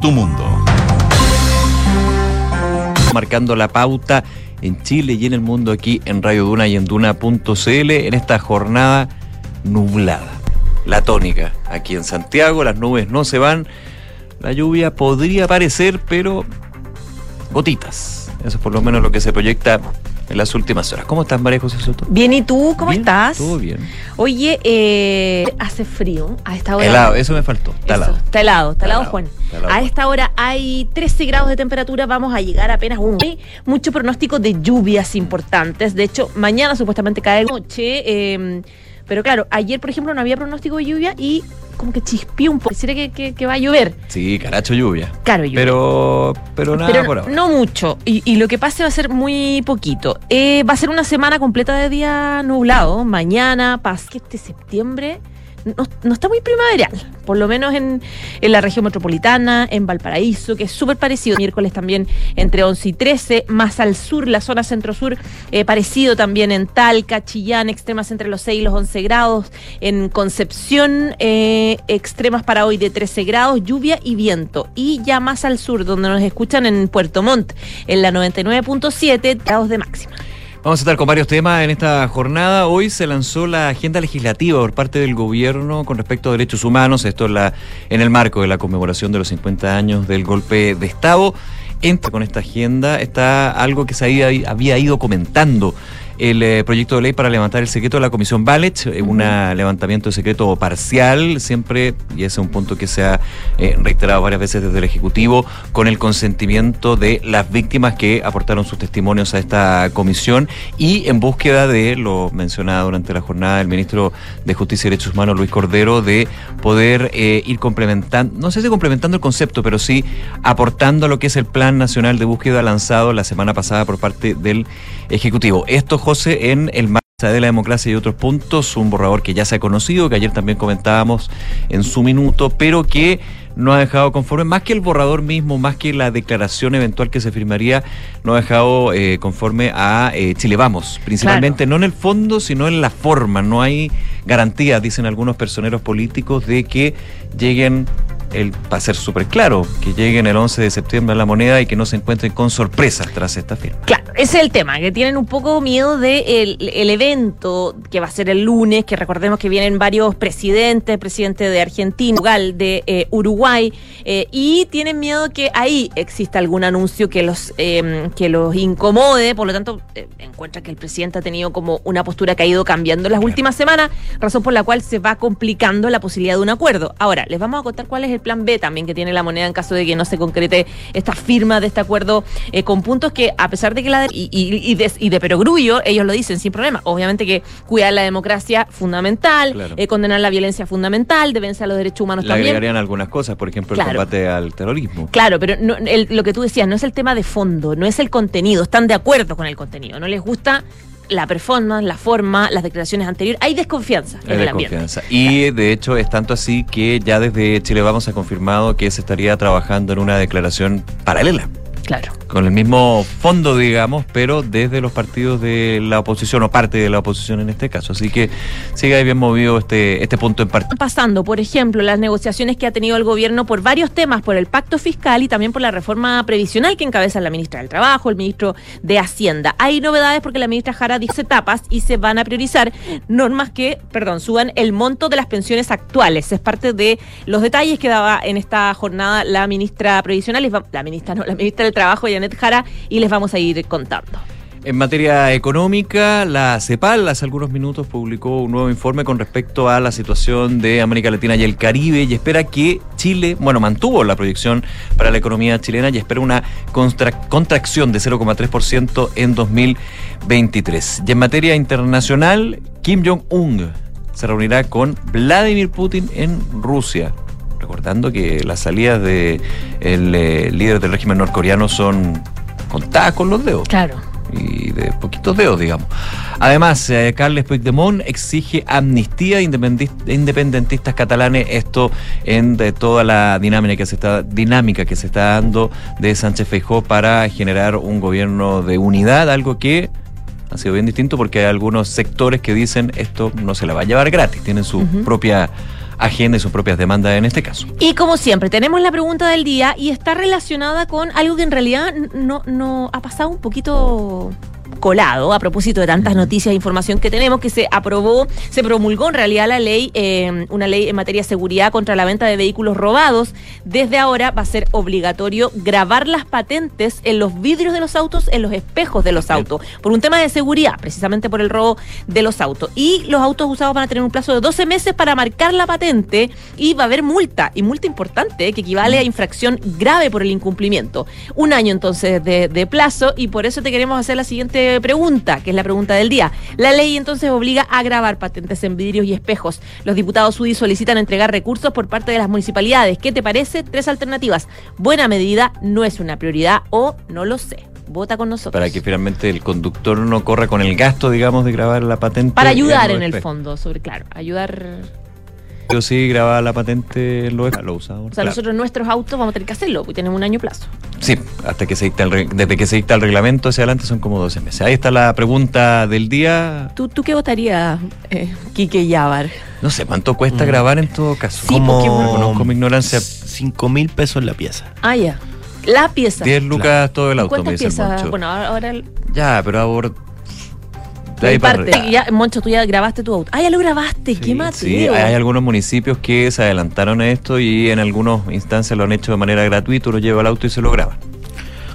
tu mundo. Marcando la pauta en Chile y en el mundo aquí en Radio Duna y en Duna.cl en esta jornada nublada. La tónica aquí en Santiago, las nubes no se van, la lluvia podría aparecer, pero gotitas. Eso es por lo menos lo que se proyecta en las últimas horas. ¿Cómo estás, María José Soto? Bien, ¿y tú? ¿Cómo Bien, estás? Todo bien. Oye, eh, hace frío a esta hora. Helado, eso me faltó. Está helado. Está helado, está helado, Juan. a esta hora hay 13 grados de temperatura, vamos a llegar apenas un. Hay mucho pronóstico de lluvias importantes. De hecho, mañana supuestamente cae noche. eh, pero claro, ayer, por ejemplo, no había pronóstico de lluvia y como que chispió un poco. Pareciera que, que- que va a llover. Sí, caracho lluvia. Claro, lluvia. Pero, pero nada Pero por ahora. no mucho. Y, y lo que pase va a ser muy poquito. Eh, va a ser una semana completa de día nublado. Mañana, pasa que este septiembre no, no está muy primaveral. Por lo menos en, en la región metropolitana, en Valparaíso, que es súper parecido. Miércoles también entre 11 y 13. Más al sur, la zona centro-sur, eh, parecido también en Talca, Chillán, extremas entre los 6 y los 11 grados. En Concepción, eh, extremas para hoy de 13 grados, lluvia y viento. Y ya más al sur, donde nos escuchan en Puerto Montt, en la 99.7 grados de máxima. Vamos a estar con varios temas en esta jornada. Hoy se lanzó la agenda legislativa por parte del gobierno con respecto a derechos humanos. Esto en, la, en el marco de la conmemoración de los 50 años del golpe de Estado. Entra con esta agenda está algo que se había, había ido comentando. El eh, proyecto de ley para levantar el secreto de la Comisión Ballet, eh, un levantamiento de secreto parcial, siempre, y ese es un punto que se ha eh, reiterado varias veces desde el Ejecutivo, con el consentimiento de las víctimas que aportaron sus testimonios a esta comisión y en búsqueda de, lo mencionaba durante la jornada el ministro de Justicia y Derechos Humanos, Luis Cordero, de poder eh, ir complementando, no sé si complementando el concepto, pero sí aportando a lo que es el Plan Nacional de Búsqueda lanzado la semana pasada por parte del Ejecutivo. Esto, José, en el marco de la democracia y otros puntos, un borrador que ya se ha conocido, que ayer también comentábamos en su minuto, pero que no ha dejado conforme, más que el borrador mismo, más que la declaración eventual que se firmaría, no ha dejado eh, conforme a eh, Chile Vamos, principalmente no en el fondo, sino en la forma. No hay garantías, dicen algunos personeros políticos, de que lleguen el, para ser súper claro, que lleguen el 11 de septiembre a la moneda y que no se encuentren con sorpresas tras esta firma. Claro, ese es el tema, que tienen un poco miedo del de el, el evento que va a ser el lunes, que recordemos que vienen varios presidentes, presidente de Argentina, de eh, Uruguay, eh, y tienen miedo que ahí exista algún anuncio que los, eh, que los incomode, por lo tanto, eh, encuentra que el presidente ha tenido como una postura que ha ido cambiando en las últimas semanas, razón por la cual se va complicando la posibilidad de un acuerdo. Ahora, les vamos a contar cuál es el plan B también que tiene la moneda en caso de que no se concrete esta firma de este acuerdo eh, con puntos que, a pesar de que la de, y, y, y de, y de perogrullo, ellos lo dicen sin problema. Obviamente que cuidar la democracia fundamental, Claro. eh, condenar la violencia fundamental, defensa de los derechos humanos Le también. agregarían algunas cosas, por ejemplo, Claro. el combate al terrorismo. Claro, pero no- el- lo que tú decías no es el tema de fondo, no es el contenido, están de acuerdo con el contenido, no les gusta la performance, la forma, las declaraciones anteriores, hay desconfianza Hay en el ambiente. Y de hecho es tanto así que ya desde Chile Vamos ha confirmado que se estaría trabajando en una declaración paralela. Claro. con el mismo fondo, digamos, pero desde los partidos de la oposición o parte de la oposición en este caso. Así que sigue ahí bien movido este, este punto en parte. Están pasando, por ejemplo, las negociaciones que ha tenido el gobierno por varios temas, por el pacto fiscal y también por la reforma previsional que encabeza la ministra del Trabajo, el ministro de Hacienda. Hay novedades porque la ministra Jara dice etapas y se van a priorizar normas que, perdón, suban el monto de las pensiones actuales. Es parte de los detalles que daba en esta jornada la ministra previsional, la ministra no, la ministra del Trabajo, Janet Jara, y les vamos a ir contando. En materia económica, la CEPAL hace algunos minutos publicó un nuevo informe con respecto a la situación de América Latina y el Caribe y espera que Chile, bueno, mantuvo la proyección para la economía chilena y espera una contra- contracción de 0,3% en 2023. Y en materia internacional, Kim Jong-un se reunirá con Vladimir Putin en Rusia. Recordando que las salidas del líder del régimen norcoreano son contadas con los dedos Claro. y de poquitos dedos, digamos. Además, eh, Carles Puigdemont exige amnistía a independentistas catalanes, esto en de toda la dinámica que se está dinámica que se está dando de Sánchez Feijó para generar un gobierno de unidad, algo que ha sido bien distinto porque hay algunos sectores que dicen esto no se la va a llevar gratis, tienen su propia agenda y sus propias demandas en este caso. Y como siempre, tenemos la pregunta del día y está relacionada con algo que en realidad no, no ha pasado un poquito colado a propósito de tantas noticias e información que tenemos, que se aprobó, se promulgó en realidad la ley, eh, una ley en materia de seguridad contra la venta de vehículos robados. Desde ahora va a ser obligatorio grabar las patentes en los vidrios de los autos, en los espejos de los autos, por un tema de seguridad, precisamente por el robo de los autos. Y los autos usados van a tener un plazo de 12 meses para marcar la patente y va a haber multa, y multa importante, que equivale a infracción grave por el incumplimiento. Un año entonces de, de plazo y por eso te queremos hacer la siguiente pregunta, que es la pregunta del día. La ley entonces obliga a grabar patentes en vidrios y espejos. Los diputados UDI solicitan entregar recursos por parte de las municipalidades. ¿Qué te parece? Tres alternativas. Buena medida, no es una prioridad o no lo sé. Vota con nosotros. Para que finalmente el conductor no corra con el gasto, digamos, de grabar la patente. Para ayudar en el fondo, sobre, claro, ayudar yo sí grababa la patente lo, lo usaba. O sea, nosotros nuestros autos vamos a tener que hacerlo, porque tenemos un año plazo. Sí, hasta que se dicta el, desde que se dicta el reglamento hacia adelante son como 12 meses. Ahí está la pregunta del día. ¿Tú, tú qué votarías, eh, Quique Yabar? No sé, ¿cuánto cuesta mm. grabar en todo caso? Sí, como conozco mi ignorancia. 5 mil pesos la pieza. Ah, ya. La pieza. 10 lucas todo el auto, ¿Cuántas piezas? Bueno, ahora... Ya, pero ahora de parte. Ya, Moncho, tú ya grabaste tu auto. Ah, ya lo grabaste. Qué más. Sí, hay algunos municipios que se adelantaron a esto y en algunas instancias lo han hecho de manera gratuita. Uno lleva el auto y se lo graba.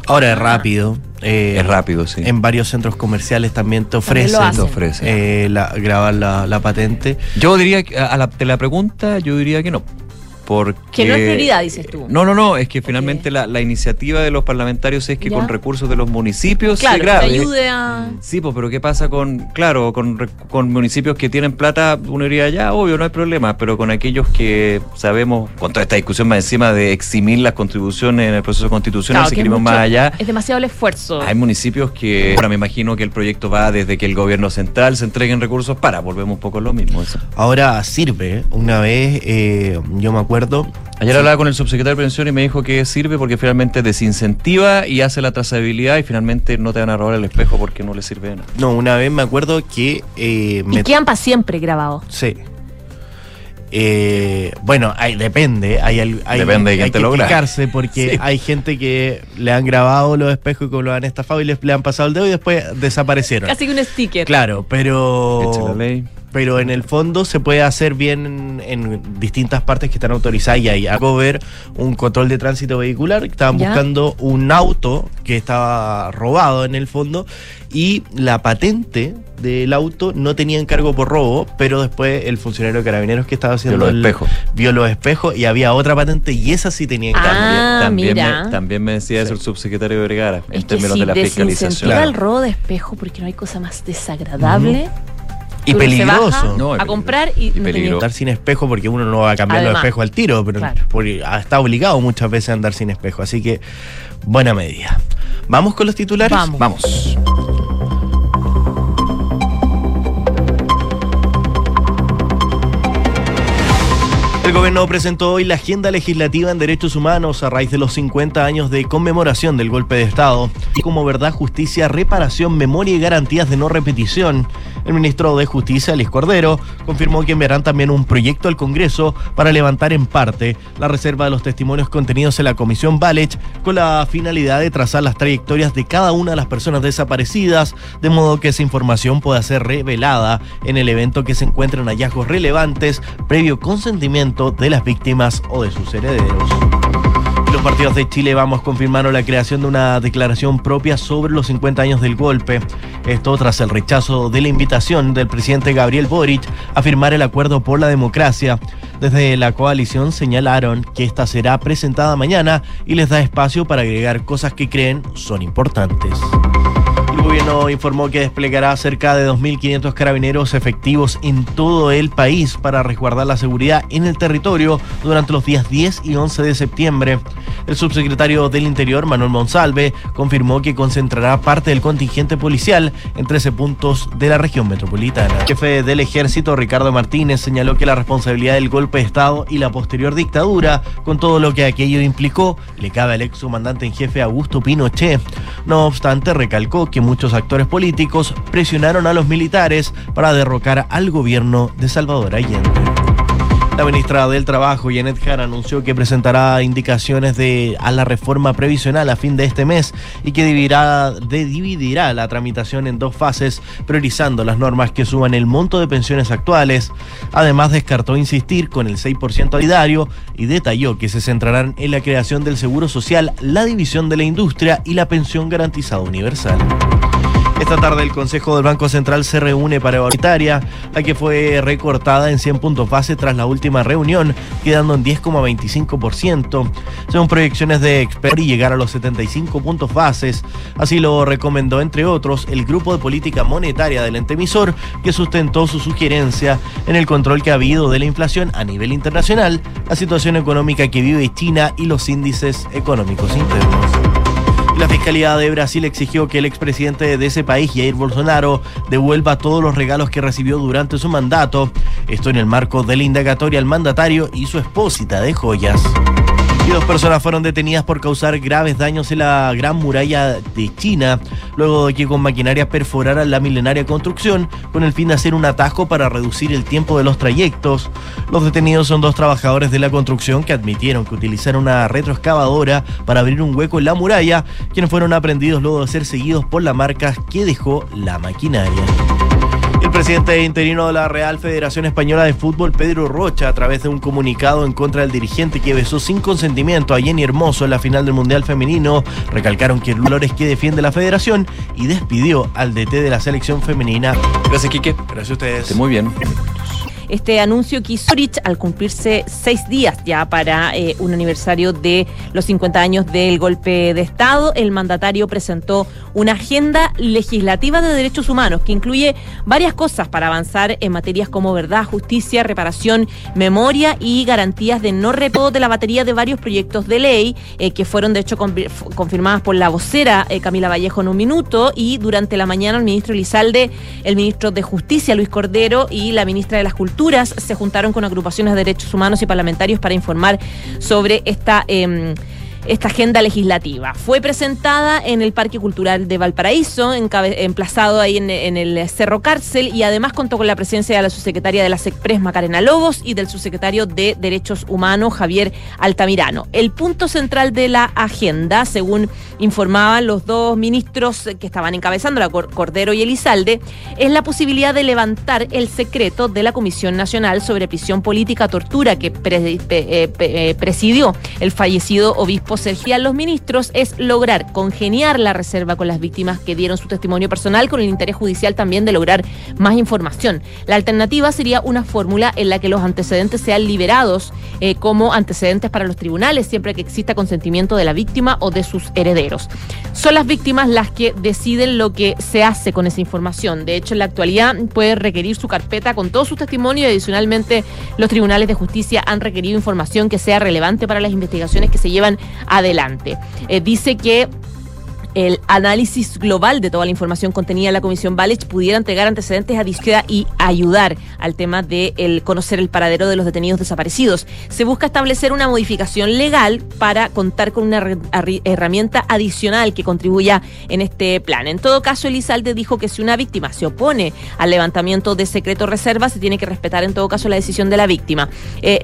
Ahora es rápido. Eh, es rápido, sí. En varios centros comerciales también te ofrecen, eh, grabar la, patente. Yo diría, a la, de la pregunta, yo diría que no. Porque, que no es prioridad, dices tú. No, no, no, es que finalmente la, la, iniciativa de los parlamentarios es que con recursos de los municipios claro, se grabe. ayude a... Sí, pues, pero ¿qué pasa con, claro, con, con municipios que tienen plata? Uno diría, ya, obvio, no hay problema, pero con aquellos que sabemos, con toda esta discusión más encima de eximir las contribuciones en el proceso constitucional, si queremos más allá. Es demasiado el esfuerzo. Hay municipios que, ahora me imagino que el proyecto va desde que el gobierno central se entreguen recursos para, volvemos un poco a lo mismo. Eso. Ahora sirve, una vez, eh, yo me acuerdo Ayer hablaba con el subsecretario de Prevención y me dijo que sirve porque finalmente desincentiva y hace la trazabilidad y finalmente no te van a robar el espejo porque no le sirve de nada. No, una vez me acuerdo que... Eh, y quedan para siempre grabados. Sí. Eh, bueno, hay, depende. Hay, hay, depende de quién te que porque hay gente que le han grabado los espejos y como lo han estafado y les, le han pasado el dedo y después desaparecieron. Casi que un sticker. Claro, pero. La ley pero en el fondo se puede hacer bien en, distintas partes que están autorizadas y hay algo ver un control de tránsito vehicular, estaban buscando un auto que estaba robado en el fondo y la patente del auto no tenía encargo por robo, pero después el funcionario de carabineros que estaba haciendo vio los espejos, vio los espejos y había otra patente y esa sí tenía encargo. Ah, también, mira. Me, también me decía eso el subsecretario Vergara en términos de la fiscalización. Claro. el robo de espejo porque no hay cosa más desagradable. Y peligroso. a comprar y, y Andar sin espejo porque uno no va a cambiar los espejos al tiro, pero está obligado muchas veces a andar sin espejo. Así que buena medida. ¿Vamos con los titulares? Vamos. Vamos. El gobierno presentó hoy la agenda legislativa en derechos humanos a raíz de los 50 años de conmemoración del golpe de Estado y como verdad, justicia, reparación, memoria y garantías de no repetición. El ministro de Justicia, Luis Cordero, confirmó que enviarán también un proyecto al Congreso para levantar en parte la reserva de los testimonios contenidos en la Comisión Balech con la finalidad de trazar las trayectorias de cada una de las personas desaparecidas, de modo que esa información pueda ser revelada en el evento que se encuentren hallazgos relevantes previo consentimiento de las víctimas o de sus herederos. Partidos de Chile Vamos confirmaron la creación de una declaración propia sobre los 50 años del golpe. Esto tras el rechazo de la invitación del presidente Gabriel Boric a firmar el acuerdo por la democracia. Desde la coalición señalaron que esta será presentada mañana y les da espacio para agregar cosas que creen son importantes. Gobierno informó que desplegará cerca de 2.500 carabineros efectivos en todo el país para resguardar la seguridad en el territorio durante los días 10 y 11 de septiembre. El subsecretario del Interior, Manuel Monsalve, confirmó que concentrará parte del contingente policial en 13 puntos de la región metropolitana. El jefe del ejército, Ricardo Martínez, señaló que la responsabilidad del golpe de Estado y la posterior dictadura, con todo lo que aquello implicó, le cabe al ex comandante en jefe Augusto Pinochet. No obstante, recalcó que muchos actores políticos presionaron a los militares para derrocar al gobierno de Salvador Allende. La ministra del Trabajo, Janet Jara, anunció que presentará indicaciones de, a la reforma previsional a fin de este mes y que dividirá, la tramitación en dos fases, priorizando las normas que suban el monto de pensiones actuales. Además, descartó insistir con el 6% solidario y detalló que se centrarán en la creación del seguro social, la división de la industria y la pensión garantizada universal. Esta tarde el Consejo del Banco Central se reúne para evaluar la que fue recortada en 100 puntos base tras la última reunión, quedando en 10,25%, según proyecciones de expertos y llegar a los 75 puntos bases. Así lo recomendó, entre otros, el Grupo de Política Monetaria del ente emisor, que sustentó su sugerencia en el control que ha habido de la inflación a nivel internacional, la situación económica que vive China y los índices económicos internos. La Fiscalía de Brasil exigió que el expresidente de ese país, Jair Bolsonaro, devuelva todos los regalos que recibió durante su mandato. Esto en el marco de la indagatoria al mandatario y su expósita de joyas. Y dos personas fueron detenidas por causar graves daños en la Gran Muralla de China, luego de que con maquinaria perforaran la milenaria construcción con el fin de hacer un atajo para reducir el tiempo de los trayectos. Los detenidos son dos trabajadores de la construcción que admitieron que utilizaron una retroexcavadora para abrir un hueco en la muralla, quienes fueron aprendidos luego de ser seguidos por la marca que dejó la maquinaria. Presidente interino de la Real Federación Española de Fútbol, Pedro Rocha, a través de un comunicado en contra del dirigente que besó sin consentimiento a Jenny Hermoso en la final del Mundial Femenino, recalcaron que el es que defiende la federación y despidió al DT de la selección femenina. Gracias, Quique. Gracias a ustedes. Muy bien este anuncio que hizo Rich al cumplirse seis días ya para eh, un aniversario de los 50 años del golpe de Estado. El mandatario presentó una agenda legislativa de derechos humanos que incluye varias cosas para avanzar en materias como verdad, justicia, reparación, memoria y garantías de no reposo de la batería de varios proyectos de ley eh, que fueron de hecho confirmadas por la vocera eh, Camila Vallejo en un minuto y durante la mañana el ministro Elizalde, el ministro de Justicia Luis Cordero y la ministra de las Culturas se juntaron con agrupaciones de derechos humanos y parlamentarios para informar sobre esta... Eh, esta agenda legislativa. Fue presentada en el Parque Cultural de Valparaíso, emplazado ahí en, el Cerro Cárcel, y además contó con la presencia de la subsecretaria de la SECPRES, Macarena Lobos, y del subsecretario de Derechos Humanos, Javier Altamirano. El punto central de la agenda, según informaban los dos ministros que estaban encabezando, la Cordero y Elizalde, es la posibilidad de levantar el secreto de la Comisión Nacional sobre Prisión Política, Tortura, que eh, eh, presidió el fallecido obispo Sergio los ministros es lograr congeniar la reserva con las víctimas que dieron su testimonio personal con el interés judicial también de lograr más información. La alternativa sería una fórmula en la que los antecedentes sean liberados eh, como antecedentes para los tribunales siempre que exista consentimiento de la víctima o de sus herederos. Son las víctimas las que deciden lo que se hace con esa información. De hecho, en la actualidad puede requerir su carpeta con todo su testimonio y adicionalmente los tribunales de justicia han requerido información que sea relevante para las investigaciones que se llevan adelante. Eh, dice que el análisis global de toda la información contenida en la Comisión Valech pudiera entregar antecedentes a disqueda y ayudar al tema de conocer el paradero de los detenidos desaparecidos. Se busca establecer una modificación legal para contar con una herramienta adicional que contribuya en este plan. En todo caso, Elizalde dijo que si una víctima se opone al levantamiento de secreto reserva, se tiene que respetar en todo caso la decisión de la víctima. Eh,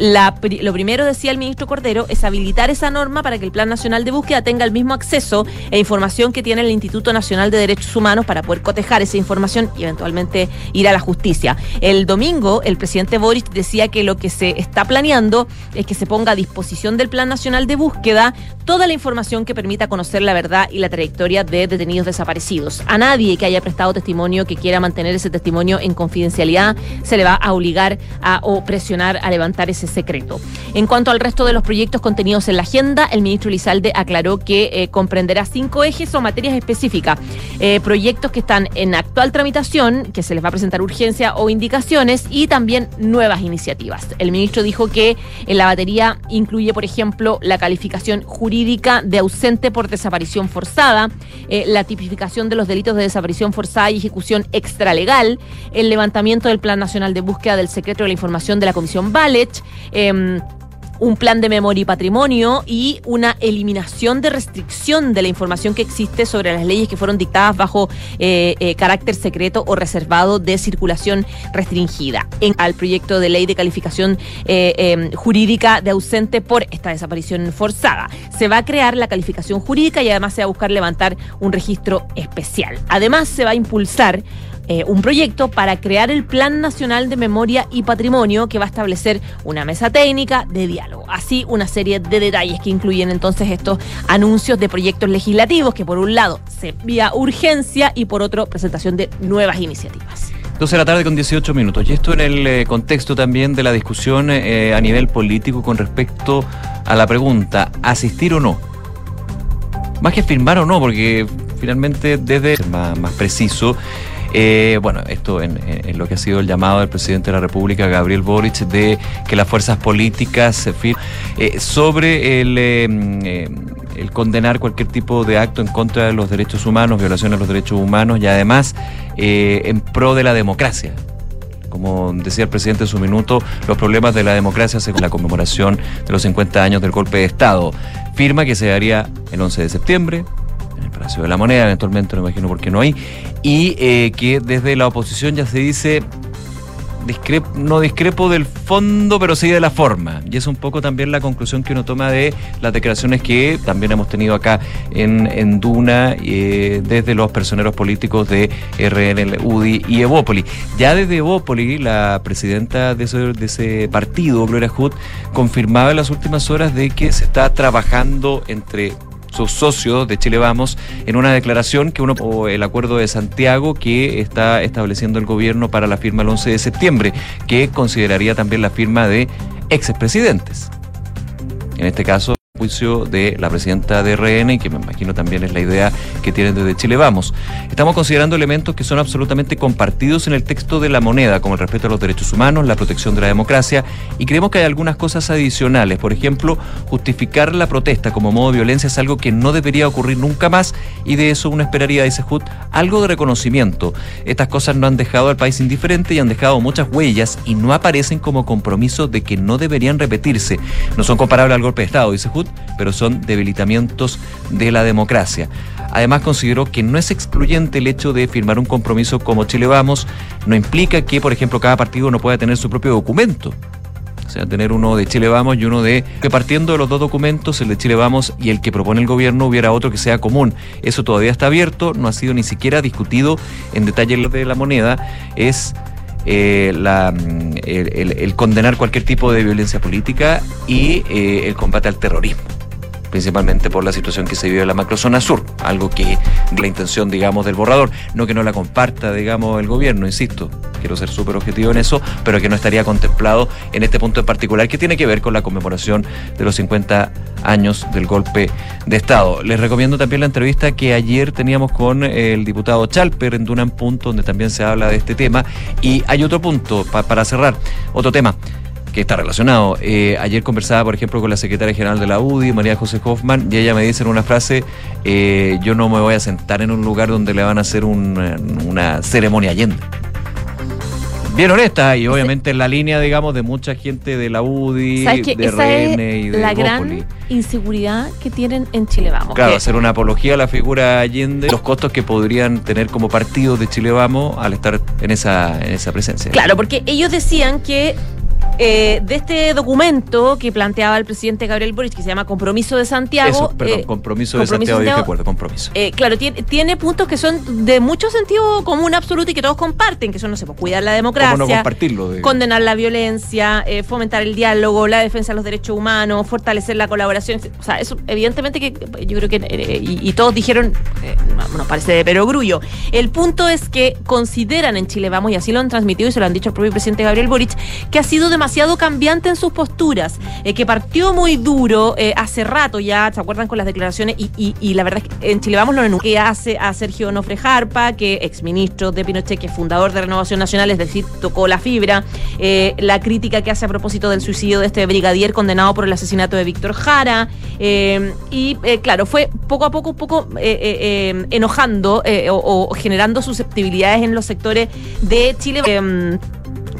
lo primero, decía el ministro Cordero, es habilitar esa norma para que el Plan Nacional de Búsqueda tenga el mismo acceso e información que tiene el Instituto Nacional de Derechos Humanos para poder cotejar esa información y eventualmente ir a la justicia. El domingo, el presidente Boris decía que lo que se está planeando es que se ponga a disposición del Plan Nacional de Búsqueda toda la información que permita conocer la verdad y la trayectoria de detenidos desaparecidos. A nadie que haya prestado testimonio que quiera mantener ese testimonio en confidencialidad se le va a obligar a o presionar a levantar ese secreto. En cuanto al resto de los proyectos contenidos en la agenda, el ministro Lizalde aclaró que eh, comprenderá cinco ejes o materias específicas. Eh, proyectos que están en actual tramitación, que se les va a presentar urgencia o indicaciones, y también nuevas iniciativas. El ministro dijo que en la batería incluye, por ejemplo, la calificación jurídica de ausente por desaparición forzada, eh, la tipificación de los delitos de desaparición forzada y ejecución extralegal, el levantamiento del Plan Nacional de Búsqueda del Secreto de la Información de la Comisión Valech, em, un plan de memoria y patrimonio y una eliminación de restricción de la información que existe sobre las leyes que fueron dictadas bajo eh, eh, carácter secreto o reservado de circulación restringida. En, al proyecto de ley de calificación eh, em, jurídica de ausente por esta desaparición forzada. Se va a crear la calificación jurídica y además se va a buscar levantar un registro especial. Además, se va a impulsar eh, un proyecto para crear el Plan Nacional de Memoria y Patrimonio que va a establecer una mesa técnica de diálogo. Así una serie de detalles que incluyen entonces estos anuncios de proyectos legislativos que por un lado se vía urgencia y por otro presentación de nuevas iniciativas. 12 de la tarde con 18 minutos. Y esto en el eh, contexto también de la discusión eh, a nivel político con respecto a la pregunta, ¿asistir o no? Más que firmar o no, porque finalmente desde más, más preciso, eh, bueno, esto en, lo que ha sido el llamado del presidente de la República, Gabriel Boric, de que las fuerzas políticas se eh, sobre el, eh, eh, el, condenar cualquier tipo de acto en contra de los derechos humanos, violación a los derechos humanos y además eh, en pro de la democracia como decía el presidente en su minuto, los problemas de la democracia según la conmemoración de los 50 años del golpe de Estado. Firma que se daría el 11 de septiembre, Palacio de la Moneda, eventualmente, no imagino por qué no hay, y eh, que desde la oposición ya se dice, discrepo, no discrepo del fondo, pero sí de la forma. Y es un poco también la conclusión que uno toma de las declaraciones que también hemos tenido acá en, en Duna, eh, desde los personeros políticos de RN, UDI y Evópoli. Ya desde Evópoli, la presidenta de ese, de ese partido, Gloria Hood, confirmaba en las últimas horas de que se está trabajando entre sus socios de Chile Vamos en una declaración que uno o el acuerdo de Santiago que está estableciendo el gobierno para la firma el 11 de septiembre, que consideraría también la firma de expresidentes. En este caso, juicio de la presidenta de RN y que me imagino también es la idea que tienen desde Chile Vamos. Estamos considerando elementos que son absolutamente compartidos en el texto de la moneda, como el respeto a los derechos humanos, la protección de la democracia, y creemos que hay algunas cosas adicionales. Por ejemplo, justificar la protesta como modo de violencia es algo que no debería ocurrir nunca más, y de eso uno esperaría, dice Hood, algo de reconocimiento. Estas cosas no han dejado al país indiferente y han dejado muchas huellas y no aparecen como compromiso de que no deberían repetirse. No son comparables al golpe de Estado, dice Hood, pero son debilitamientos de la democracia. Además, consideró que no es excluyente el hecho de firmar un compromiso como Chile Vamos, no implica que, por ejemplo, cada partido no pueda tener su propio documento. O sea, tener uno de Chile Vamos y uno de... Que partiendo de los dos documentos, el de Chile Vamos y el que propone el gobierno, hubiera otro que sea común. Eso todavía está abierto, no ha sido ni siquiera discutido en detalle de la moneda. Es eh, la, el, el, el, condenar cualquier tipo de violencia política y eh, el combate al terrorismo principalmente por la situación que se vive en la macrozona sur, algo que la intención, digamos, del borrador, no que no la comparta, digamos, el gobierno, insisto, quiero ser súper objetivo en eso, pero que no estaría contemplado en este punto en particular, que tiene que ver con la conmemoración de los 50 años del golpe de Estado. Les recomiendo también la entrevista que ayer teníamos con el diputado Chalper en Dunan Punto, donde también se habla de este tema. Y hay otro punto, pa para cerrar, otro tema que está relacionado. Eh, ayer conversaba, por ejemplo, con la secretaria general de la UDI, María José Hoffman, y ella me dice en una frase, eh, yo no me voy a sentar en un lugar donde le van a hacer un, una ceremonia allende. Bien honesta y obviamente en la línea, digamos, de mucha gente de la UDI, de RN y de la gran inseguridad que tienen en Chile Vamos. Claro, hacer una apología a la figura Allende, los costos que podrían tener como partidos de Chile Vamos al estar en esa, en esa presencia. Claro, porque ellos decían que eh, de este documento que planteaba el presidente Gabriel Boric, que se llama Compromiso de Santiago. Eso, perdón, eh, compromiso, de Santiago, de Santiago acuerdo, compromiso. Eh, claro, tiene, tiene, puntos que son de mucho sentido común absoluto y que todos comparten, que son, no sé, pues, cuidar la democracia, no compartirlo? De... condenar la violencia, eh, fomentar el diálogo, la defensa de los derechos humanos, fortalecer la colaboración. O sea, eso evidentemente que yo creo que, eh, y, y, todos dijeron, no, nos parece de perogrullo. El punto es que consideran en Chile, vamos, y así lo han transmitido y se lo han dicho el propio presidente Gabriel Boric, que ha sido demasiado cambiante en sus posturas, eh, que partió muy duro eh, hace rato ya, ¿se acuerdan con las declaraciones? Y, la verdad es que en Chile vamos lo que hace a Sergio Onofre Jarpa, que exministro de Pinochet, que es fundador de Renovación Nacional, es decir, tocó la fibra, eh, la crítica que hace a propósito del suicidio de este brigadier condenado por el asesinato de Víctor Jara, y claro, fue poco a poco, un poco enojando o, o, generando susceptibilidades en los sectores de Chile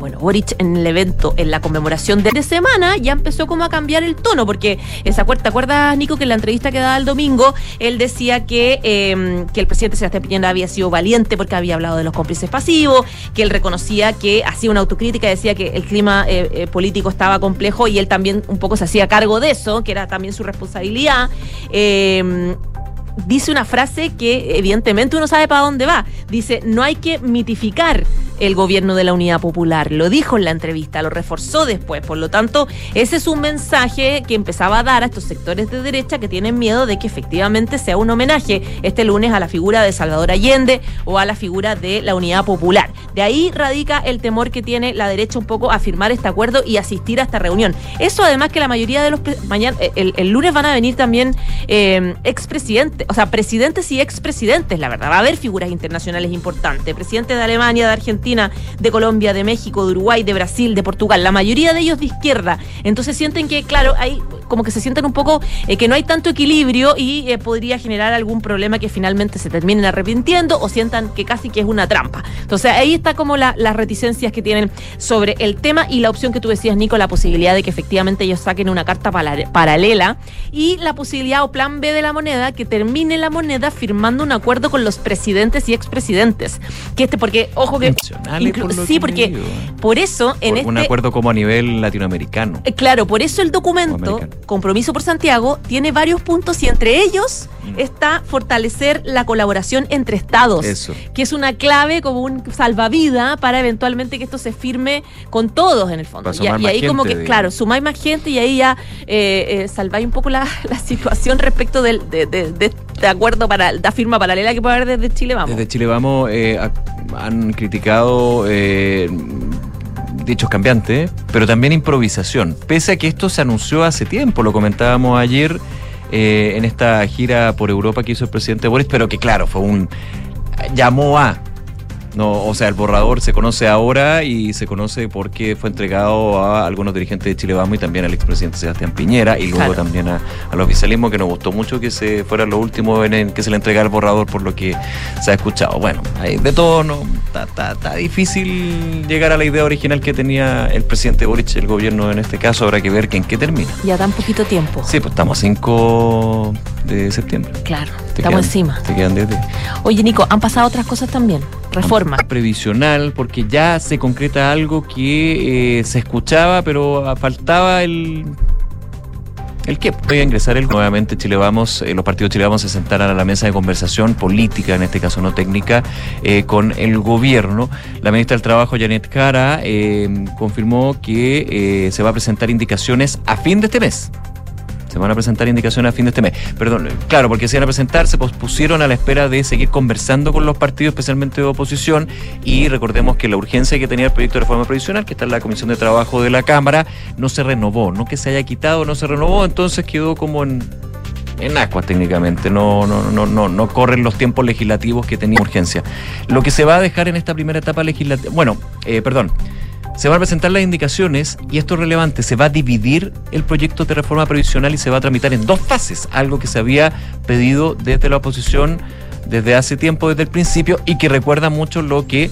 Bueno, Boric en el evento, en la conmemoración de semana, ya empezó como a cambiar el tono, porque esa ¿te acuerdas, Nico, que en la entrevista que daba el domingo, él decía que, eh, que el presidente Sebastián Piñera había sido valiente porque había hablado de los cómplices pasivos, que él reconocía que hacía una autocrítica, decía que el clima eh, eh, político estaba complejo y él también un poco se hacía cargo de eso, que era también su responsabilidad. Eh, dice una frase que evidentemente uno sabe para dónde va. Dice, no hay que mitificar el gobierno de la Unidad Popular. Lo dijo en la entrevista, lo reforzó después. Por lo tanto, ese es un mensaje que empezaba a dar a estos sectores de derecha que tienen miedo de que efectivamente sea un homenaje este lunes a la figura de Salvador Allende o a la figura de la Unidad Popular. De ahí radica el temor que tiene la derecha un poco a firmar este acuerdo y asistir a esta reunión. Eso además que la mayoría de los... Mañana, el, el lunes van a venir también eh, expresidentes, o sea, presidentes y expresidentes, la verdad. Va a haber figuras internacionales importantes. Presidente de Alemania, de Argentina de Colombia, de México, de Uruguay, de Brasil, de Portugal, la mayoría de ellos de izquierda. Entonces sienten que, claro, hay como que se sienten un poco eh, que no hay tanto equilibrio y eh, podría generar algún problema que finalmente se terminen arrepintiendo o sientan que casi que es una trampa. Entonces ahí está como las reticencias que tienen sobre el tema y la opción que tú decías, Nico, la posibilidad de que efectivamente ellos saquen una carta paralela y la posibilidad o plan B de la moneda que termine la moneda firmando un acuerdo con los presidentes y expresidentes. Que este, porque, ojo que sí, porque por eso en Un este acuerdo como a nivel latinoamericano. Eh, claro, por eso el documento, Compromiso por Santiago, tiene varios puntos y entre ellos mm. está fortalecer la colaboración entre estados. Eso. Que es una clave como un salvavidas para eventualmente que esto se firme con todos en el fondo. Y, ahí como que, claro, sumáis más gente y ahí ya eh, eh, salváis un poco la, situación respecto del, de, de, acuerdo para la firma paralela que puede haber desde Chile Vamos. Desde Chile Vamos han criticado eh, dichos cambiantes, pero también improvisación. Pese a que esto se anunció hace tiempo, lo comentábamos ayer eh, en esta gira por Europa que hizo el presidente Boris, pero que claro, fue un llamó a no, o sea, el borrador se conoce ahora y se conoce porque fue entregado a algunos dirigentes de Chile Vamos y también al expresidente Sebastián Piñera y luego también a, al oficialismo que nos gustó mucho que se fuera lo último en, que se le entregara el borrador por lo que se ha escuchado. Bueno, de todo no está, difícil llegar a la idea original que tenía el presidente Boric, el gobierno en este caso, habrá que ver que en qué termina. Ya tan poquito tiempo. Sí, pues estamos 5 de septiembre. Claro, estamos encima. Te quedan 10 Oye, Nico, han pasado otras cosas también reforma. Previsional, porque ya se concreta algo que eh, se escuchaba, pero faltaba el el que voy a ingresar el nuevamente Chile Vamos, eh, los partidos Chile Vamos se sentarán a la mesa de conversación política, en este caso no técnica, eh, con el gobierno. La ministra del Trabajo, Janet Cara, confirmó que se va a presentar indicaciones a fin de este mes. Se van a presentar indicaciones a fin de este mes. Perdón, claro, porque se iban a presentar, se pospusieron a la espera de seguir conversando con los partidos, especialmente de oposición, y recordemos que la urgencia que tenía el proyecto de reforma previsional, que está en la Comisión de Trabajo de la Cámara, no se renovó, no que se haya quitado, no se renovó, entonces quedó como en en aguas técnicamente, no, no, no, no, no corren los tiempos legislativos que tenía urgencia. Lo que se va a dejar en esta primera etapa legislativa, bueno, eh, perdón, se van a presentar las indicaciones y esto es relevante, se va a dividir el proyecto de reforma previsional y se va a tramitar en dos fases, algo que se había pedido desde la oposición desde hace tiempo, desde el principio, y que recuerda mucho lo que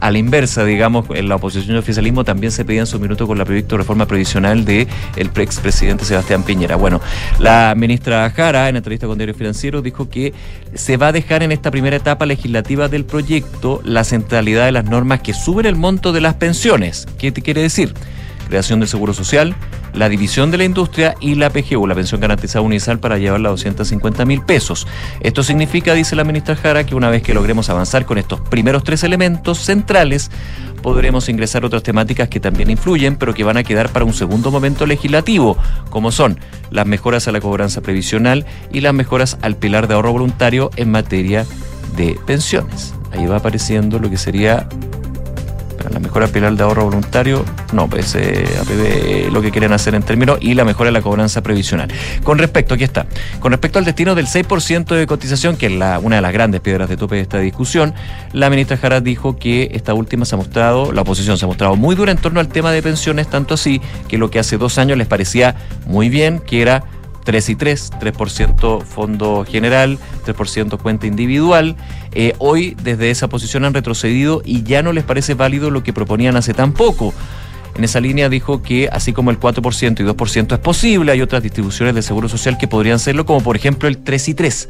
a la inversa, digamos, en la oposición y oficialismo también se pedía en su minuto con la proyecto de reforma previsional del el expresidente Sebastián Piñera. Bueno, la ministra Jara, en entrevista con Diario Financiero, dijo que se va a dejar en esta primera etapa legislativa del proyecto la centralidad de las normas que suben el monto de las pensiones. ¿Qué te quiere decir? Creación del Seguro Social, la división de la industria y la PGU, la pensión garantizada universal, para llevarla a 250 mil pesos. Esto significa, dice la ministra Jara, que una vez que logremos avanzar con estos primeros tres elementos centrales, podremos ingresar otras temáticas que también influyen, pero que van a quedar para un segundo momento legislativo, como son las mejoras a la cobranza previsional y las mejoras al pilar de ahorro voluntario en materia de pensiones. Ahí va apareciendo lo que sería la mejora pilar de ahorro voluntario, no, pues eh, APB lo que quieren hacer en términos y la mejora de la cobranza previsional. Con respecto, aquí está, con respecto al destino del 6% de cotización, que es la, una de las grandes piedras de tope de esta discusión, la ministra Jara dijo que esta última se ha mostrado, la oposición se ha mostrado muy dura en torno al tema de pensiones, tanto así que lo que hace dos años les parecía muy bien, que era 3 y 3, 3% fondo general, 3% cuenta individual. Eh, hoy desde esa posición han retrocedido y ya no les parece válido lo que proponían hace tan poco. En esa línea dijo que así como el 4% y 2% es posible, hay otras distribuciones de seguro social que podrían serlo, como por ejemplo el 3 y 3.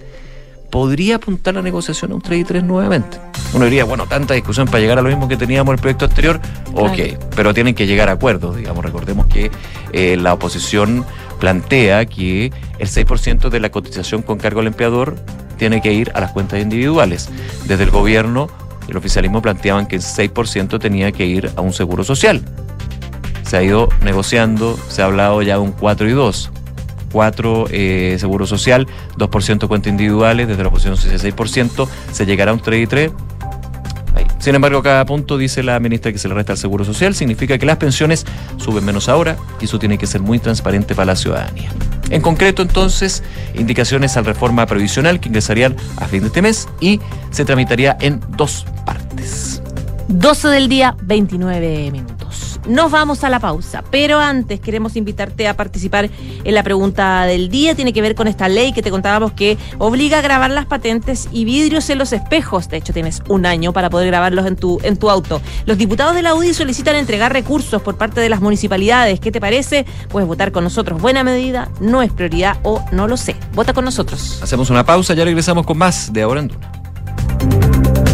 ¿Podría apuntar la negociación a un 3 y 3 nuevamente? Uno diría, bueno, tanta discusión para llegar a lo mismo que teníamos en el proyecto anterior, ok, pero tienen que llegar a acuerdos, digamos. Recordemos que eh, la oposición plantea que el 6% de la cotización con cargo al empleador tiene que ir a las cuentas individuales. Desde el gobierno el oficialismo planteaban que el 6% tenía que ir a un seguro social se ha ido negociando, se ha hablado ya de un 4 y 2. 4 eh, seguro social, 2% cuenta individuales, desde la posición 6%, se llegará a un 3 y 3. Sin embargo, cada punto, dice la ministra, que se le resta al seguro social, significa que las pensiones suben menos ahora y eso tiene que ser muy transparente para la ciudadanía. En concreto, entonces, indicaciones al reforma previsional que ingresarían a fin de este mes y se tramitaría en dos partes. 12 del día, 29 minutos. Nos vamos a la pausa, pero antes queremos invitarte a participar en la pregunta del día. Tiene que ver con esta ley que te contábamos que obliga a grabar las patentes y vidrios en los espejos. De hecho, tienes un año para poder grabarlos en tu, en tu auto. Los diputados de la UDI solicitan entregar recursos por parte de las municipalidades. ¿Qué te parece? Puedes votar con nosotros. Buena medida, no es prioridad o no lo sé. Vota con nosotros. Hacemos una pausa, ya regresamos con más de Ahora en Duna.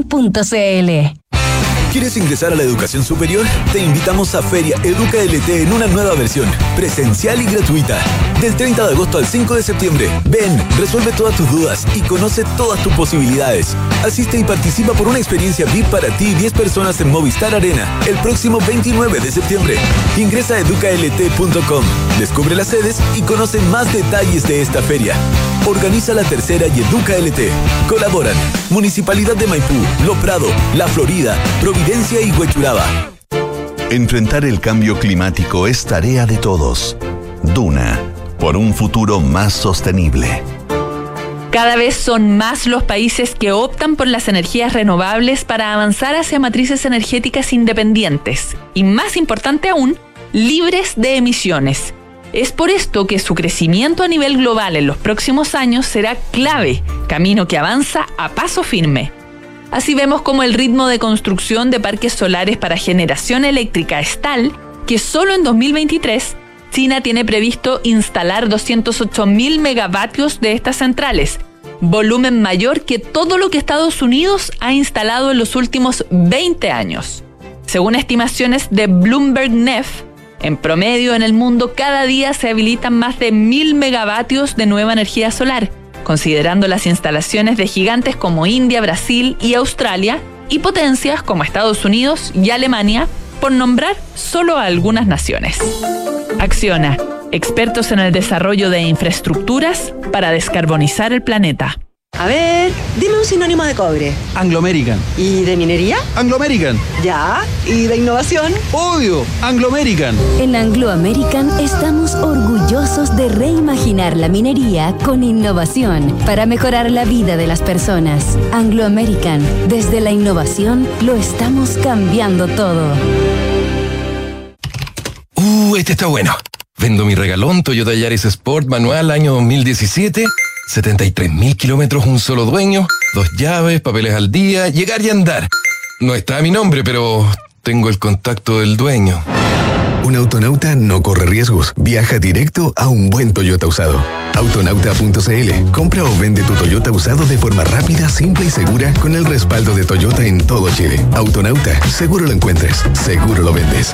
www.exacon ¿Quieres ingresar a la educación superior? Te invitamos a Feria Educa LT en una nueva versión, presencial y gratuita. Del 30 de agosto al 5 de septiembre. Ven, resuelve todas tus dudas y conoce todas tus posibilidades. Asiste y participa por una experiencia VIP para ti y 10 personas en Movistar Arena el próximo 29 de septiembre. Ingresa a educalt.com, descubre las sedes y conoce más detalles de esta feria. Organiza la tercera y Educa LT. Colaboran Municipalidad de Maipú, Lo Prado, La Florida, Providencia y Huechuraba. Enfrentar el cambio climático es tarea de todos. Duna, por un futuro más sostenible. Cada vez son más los países que optan por las energías renovables para avanzar hacia matrices energéticas independientes y, más importante aún, libres de emisiones. Es por esto que su crecimiento a nivel global en los próximos años será clave, camino que avanza a paso firme. Así vemos como el ritmo de construcción de parques solares para generación eléctrica es tal que solo en 2023 China tiene previsto instalar 208.000 megavatios de estas centrales, volumen mayor que todo lo que Estados Unidos ha instalado en los últimos 20 años. Según estimaciones de Bloomberg Nef, en promedio, en el mundo cada día se habilitan más de mil megavatios de nueva energía solar, considerando las instalaciones de gigantes como India, Brasil y Australia, y potencias como Estados Unidos y Alemania, por nombrar solo a algunas naciones. Acciona, expertos en el desarrollo de infraestructuras para descarbonizar el planeta. A ver, dime un sinónimo de cobre. Anglo American. ¿Y de minería? Anglo American. Ya. ¿Y de innovación? Obvio, Anglo American. En Anglo American estamos orgullosos de reimaginar la minería con innovación para mejorar la vida de las personas. Anglo American, desde la innovación lo estamos cambiando todo. Uh, este está bueno. Vendo mi regalón Toyota Yaris Sport manual año 2017 73 mil kilómetros, un solo dueño, dos llaves, papeles al día, llegar y andar. No está mi nombre, pero tengo el contacto del dueño. Un autonauta no corre riesgos. Viaja directo a un buen Toyota usado. Autonauta.cl. Compra o vende tu Toyota usado de forma rápida, simple y segura con el respaldo de Toyota en todo Chile. Autonauta. Seguro lo encuentres. Seguro lo vendes.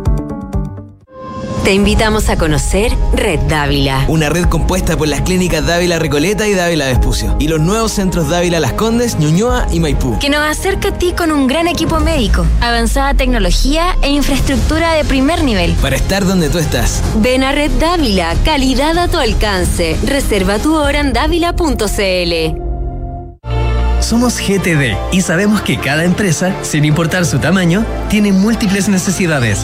Te invitamos a conocer Red Dávila. Una red compuesta por las clínicas Dávila Recoleta y Dávila Vespucio. Y los nuevos centros Dávila Las Condes, Ñuñoa y Maipú. Que nos acerca a ti con un gran equipo médico, avanzada tecnología e infraestructura de primer nivel. Para estar donde tú estás. Ven a Red Dávila, calidad a tu alcance. Reserva tu hora en dávila.cl. Somos GTD y sabemos que cada empresa, sin importar su tamaño, tiene múltiples necesidades.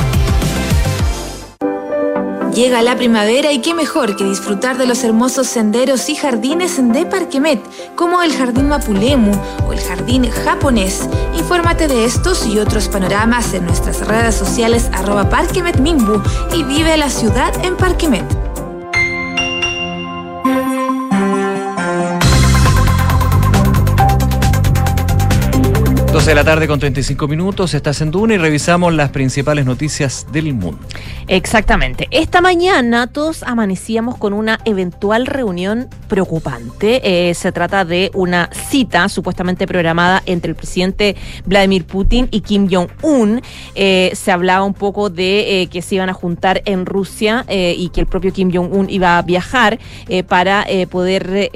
Llega la primavera y qué mejor que disfrutar de los hermosos senderos y jardines de Parquemet, como el Jardín Mapulemu o el Jardín Japonés. Infórmate de estos y otros panoramas en nuestras redes sociales arroba Parquemet Mimbu y vive la ciudad en Parquemet. 12 de la tarde con 35 minutos, estás en Duna y revisamos las principales noticias del mundo. Exactamente. Esta mañana todos amanecíamos con una eventual reunión preocupante. Eh, se trata de una cita supuestamente programada entre el presidente Vladimir Putin y Kim Jong-un. Eh, se hablaba un poco de eh, que se iban a juntar en Rusia y que el propio Kim Jong-un iba a viajar para poder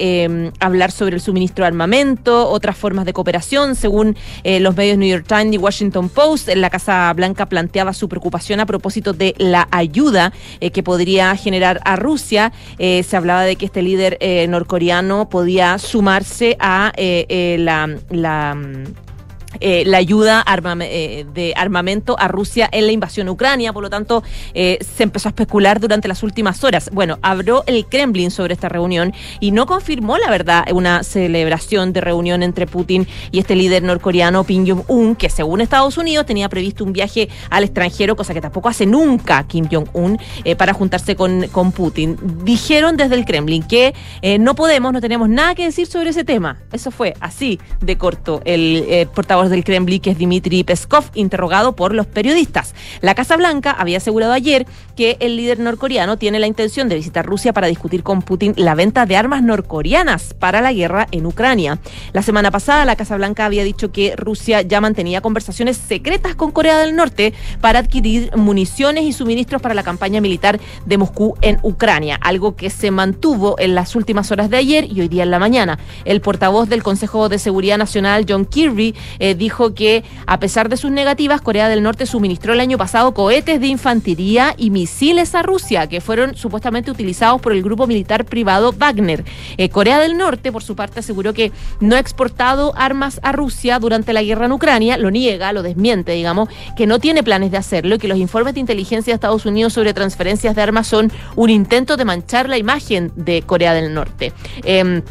hablar sobre el suministro de armamento, otras formas de cooperación, según los medios New York Times y Washington Post. La Casa Blanca planteaba su preocupación a propósito de la ayuda que podría generar a Rusia. se hablaba de que este líder norcoreano podía sumarse a la, la eh, la ayuda eh, de armamento a Rusia en la invasión a Ucrania. Por lo tanto, eh, se empezó a especular durante las últimas horas. Bueno, habló el Kremlin sobre esta reunión y no confirmó la verdad una celebración de reunión entre Putin y este líder norcoreano Kim Jong-un, que según Estados Unidos tenía previsto un viaje al extranjero, cosa que tampoco hace nunca Kim Jong-un, para juntarse con, con Putin. Dijeron desde el Kremlin que no podemos, no tenemos nada que decir sobre ese tema. Eso fue así de corto el portavoz del Kremlin, que es Dmitry Peskov, interrogado por los periodistas. La Casa Blanca había asegurado ayer que el líder norcoreano tiene la intención de visitar Rusia para discutir con Putin la venta de armas norcoreanas para la guerra en Ucrania. La semana pasada, la Casa Blanca había dicho que Rusia ya mantenía conversaciones secretas con Corea del Norte para adquirir municiones y suministros para la campaña militar de Moscú en Ucrania, algo que se mantuvo en las últimas horas de ayer y hoy día en la mañana. El portavoz del Consejo de Seguridad Nacional, John Kirby, dijo que a pesar de sus negativas, Corea del Norte suministró el año pasado cohetes de infantería y misiles a Rusia, que fueron supuestamente utilizados por el grupo militar privado Wagner. Eh, Corea del Norte, por su parte, aseguró que no ha exportado armas a Rusia durante la guerra en Ucrania, lo niega, lo desmiente, digamos, que no tiene planes de hacerlo y que los informes de inteligencia de Estados Unidos sobre transferencias de armas son un intento de manchar la imagen de Corea del Norte. Em,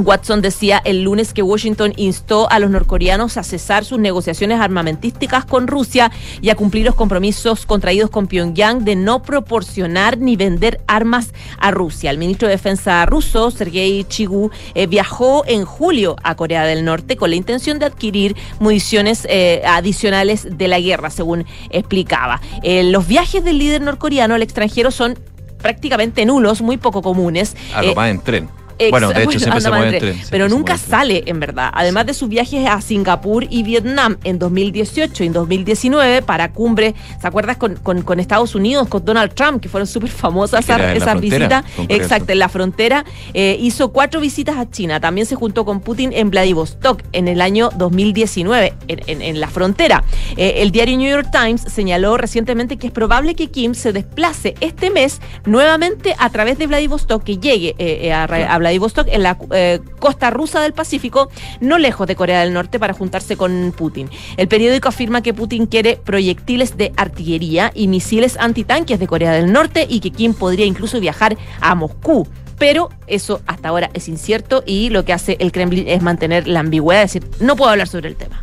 Watson decía el lunes que Washington instó a los norcoreanos a cesar sus negociaciones armamentísticas con Rusia y a cumplir los compromisos contraídos con Pyongyang de no proporcionar ni vender armas a Rusia. El ministro de Defensa ruso, Sergei Chigu, eh, viajó en julio a Corea del Norte con la intención de adquirir municiones eh, adicionales de la guerra, según explicaba. Eh, los viajes del líder norcoreano al extranjero son prácticamente nulos, muy poco comunes. A lo más en tren. Bueno, de hecho siempre se mueve en tren. Pero nunca sale, en verdad. Además de sus viajes a Singapur y Vietnam en 2018 y en 2019 para cumbre, ¿se acuerdas? Con, con, Estados Unidos, con Donald Trump, que fueron súper famosas esas, visitas. Exacto, en la frontera. Eh, hizo cuatro visitas a China. También se juntó con Putin en Vladivostok en el año 2019, en, en, la frontera. Eh, el diario New York Times señaló recientemente que es probable que Kim se desplace este mes nuevamente a través de Vladivostok, que llegue eh, a, a Vladivostok Vladivostok, en la eh, costa rusa del Pacífico, no lejos de Corea del Norte, para juntarse con Putin. El periódico afirma que Putin quiere proyectiles de artillería y misiles antitanques de Corea del Norte y que Kim podría incluso viajar a Moscú pero eso hasta ahora es incierto y lo que hace el Kremlin es mantener la ambigüedad, es decir, no puedo hablar sobre el tema.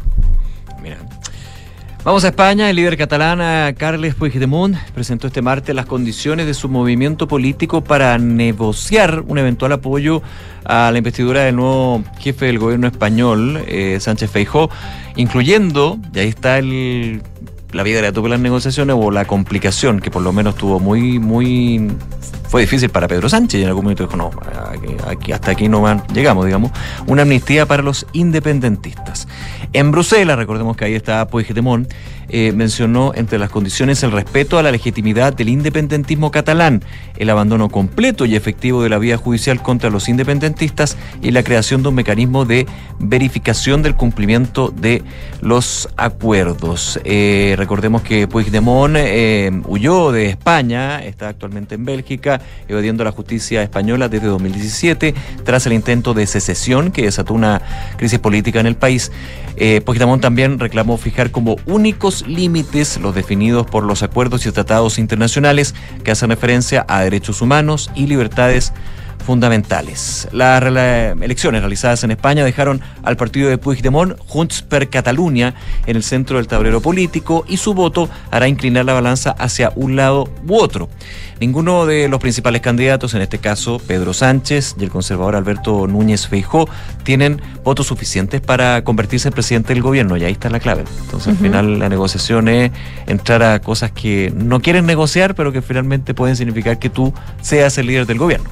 Mira. Vamos a España. El líder catalán Carles Puigdemont presentó este martes las condiciones de su movimiento político para negociar un eventual apoyo a la investidura del nuevo jefe del gobierno español, eh, Sánchez Feijó, incluyendo, y ahí está el la vida de tope las negociaciones o la complicación que por lo menos tuvo muy, muy fue difícil para Pedro Sánchez y en algún momento dijo, no, hasta aquí no van, llegamos, digamos, una amnistía para los independentistas. En Bruselas, recordemos que ahí está Puigdemont, eh, mencionó entre las condiciones el respeto a la legitimidad del independentismo catalán, el abandono completo y efectivo de la vía judicial contra los independentistas y la creación de un mecanismo de verificación del cumplimiento de los acuerdos. Eh, recordemos que Puigdemont eh, huyó de España, está actualmente en Bélgica, evadiendo la justicia española desde 2017, tras el intento de secesión que desató una crisis política en el país. Puigdemont también reclamó fijar como únicos límites los definidos por los acuerdos y tratados internacionales que hacen referencia a derechos humanos y libertades fundamentales. Las elecciones realizadas en España dejaron al partido de Puigdemont, Junts per Catalunya, en el centro del tablero político y su voto hará inclinar la balanza hacia un lado u otro. Ninguno de los principales candidatos, en este caso Pedro Sánchez y el conservador Alberto Núñez Feijó, tienen votos suficientes para convertirse en presidente del gobierno y ahí está la clave. Entonces, al final la negociación es entrar a cosas que no quieren negociar, pero que finalmente pueden significar que tú seas el líder del gobierno.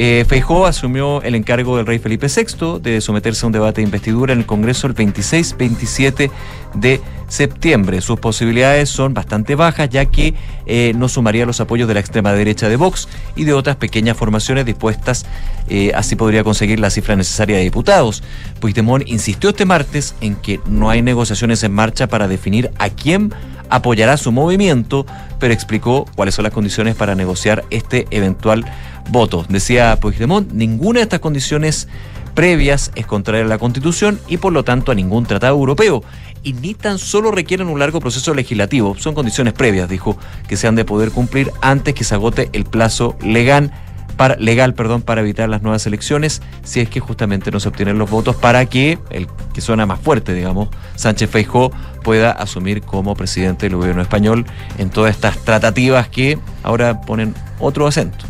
Eh, Feijó asumió el encargo del rey Felipe VI de someterse a un debate de investidura en el Congreso el 26-27 de septiembre. Sus posibilidades son bastante bajas, ya que eh, no sumaría los apoyos de la extrema derecha de Vox y de otras pequeñas formaciones dispuestas, eh, así podría conseguir la cifra necesaria de diputados. Puigdemont insistió este martes en que no hay negociaciones en marcha para definir a quién apoyará su movimiento, pero explicó cuáles son las condiciones para negociar este eventual voto. Decía Puigdemont, ninguna de estas condiciones previas es contraria a la Constitución y por lo tanto a ningún tratado europeo. Y ni tan solo requieren un largo proceso legislativo. Son condiciones previas, dijo, que se han de poder cumplir antes que se agote el plazo legal para, legal perdón, para evitar las nuevas elecciones, si es que justamente no se obtienen los votos para que el que suena más fuerte, digamos, Sánchez Feijó pueda asumir como presidente del gobierno español en todas estas tratativas que ahora ponen otro acento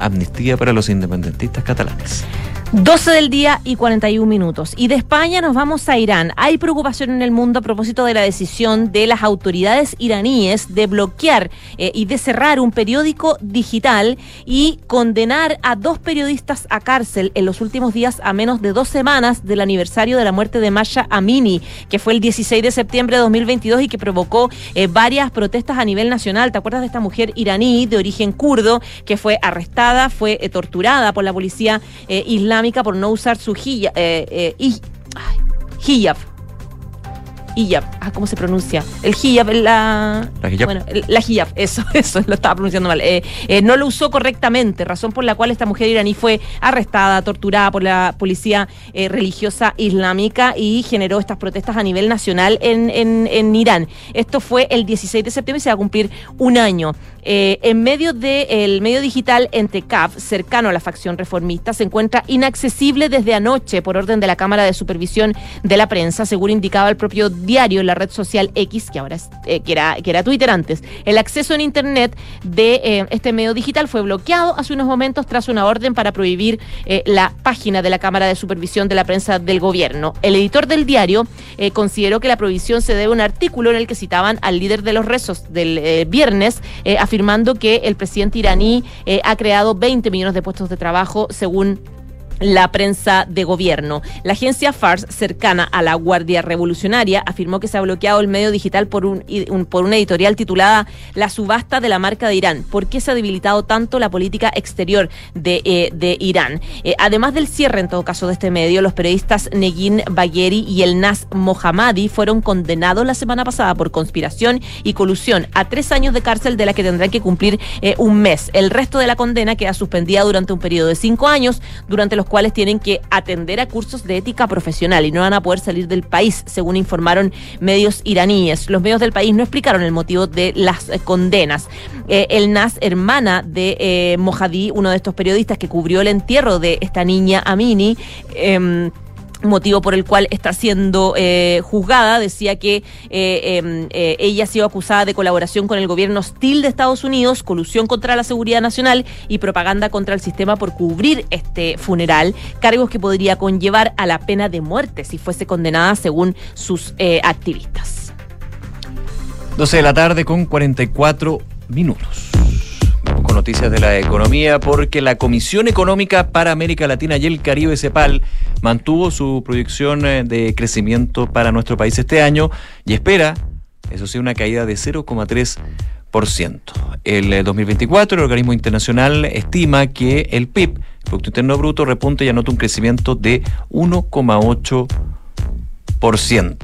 amnistía para los independentistas catalanes. 12 del día y 41 minutos. Y de España nos vamos a Irán. Hay preocupación en el mundo a propósito de la decisión de las autoridades iraníes de bloquear eh, y de cerrar un periódico digital y condenar a dos periodistas a cárcel en los últimos días a menos de dos semanas del aniversario de la muerte de Masha Amini, que fue el 16 de septiembre de 2022 y que provocó eh, varias protestas a nivel nacional. ¿Te acuerdas de esta mujer iraní de origen kurdo que fue arrestada, fue eh, torturada por la policía islámica? Por no usar su hijab. Eh, eh, hijab. Hijab, ah, ¿cómo se pronuncia? El hijab, la... La hijab. Bueno, la hijab, eso, eso, lo estaba pronunciando mal. Eh, no lo usó correctamente, razón por la cual esta mujer iraní fue arrestada, torturada por la policía religiosa islámica y generó estas protestas a nivel nacional en, en, en Irán. Esto fue el 16 de septiembre y se va a cumplir un año. Eh, en medio del medio digital Entecaf, cercano a la facción reformista, se encuentra inaccesible desde anoche por orden de la Cámara de Supervisión de la Prensa, según indicaba el propio diario en la red social X, que ahora es, eh, que, era, que era Twitter antes. El acceso en Internet de eh, este medio digital fue bloqueado hace unos momentos tras una orden para prohibir la página de la Cámara de Supervisión de la Prensa del Gobierno. El editor del diario consideró que la prohibición se debe a un artículo en el que citaban al líder de los rezos del viernes, afirmando que el presidente iraní eh, ha creado 20 millones de puestos de trabajo según la prensa de gobierno. La agencia FARS, cercana a la Guardia Revolucionaria, afirmó que se ha bloqueado el medio digital por, un, por una editorial titulada La subasta de la marca de Irán. ¿Por qué se ha debilitado tanto la política exterior de, eh, de Irán? Eh, además del cierre, en todo caso, de este medio, los periodistas Negin Bagheri y el Nas Mohammadi fueron condenados la semana pasada por conspiración y colusión a tres años de cárcel de la que tendrán que cumplir eh, un mes. El resto de la condena queda suspendida durante un periodo de cinco años, durante los cuales tienen que atender a cursos de ética profesional y no van a poder salir del país, según informaron medios iraníes. Los medios del país no explicaron el motivo de las eh, condenas. Eh, el NAS, hermana de eh, uno de estos periodistas que cubrió el entierro de esta niña Amini, eh, motivo por el cual está siendo eh, juzgada, decía que eh, em, eh, ella ha sido acusada de colaboración con el gobierno hostil de Estados Unidos, colusión contra la seguridad nacional y propaganda contra el sistema por cubrir este funeral, cargos que podría conllevar a la pena de muerte si fuese condenada según sus activistas. 12 de la tarde con 44 minutos. Con noticias de la economía porque la Comisión Económica para América Latina y el Caribe, CEPAL, mantuvo su proyección eh, de crecimiento para nuestro país este año y espera, eso sí, una caída de 0,3%. El 2024, el organismo internacional estima que el PIB, el Producto Interno Bruto, repunte y anota un crecimiento de 1,8%.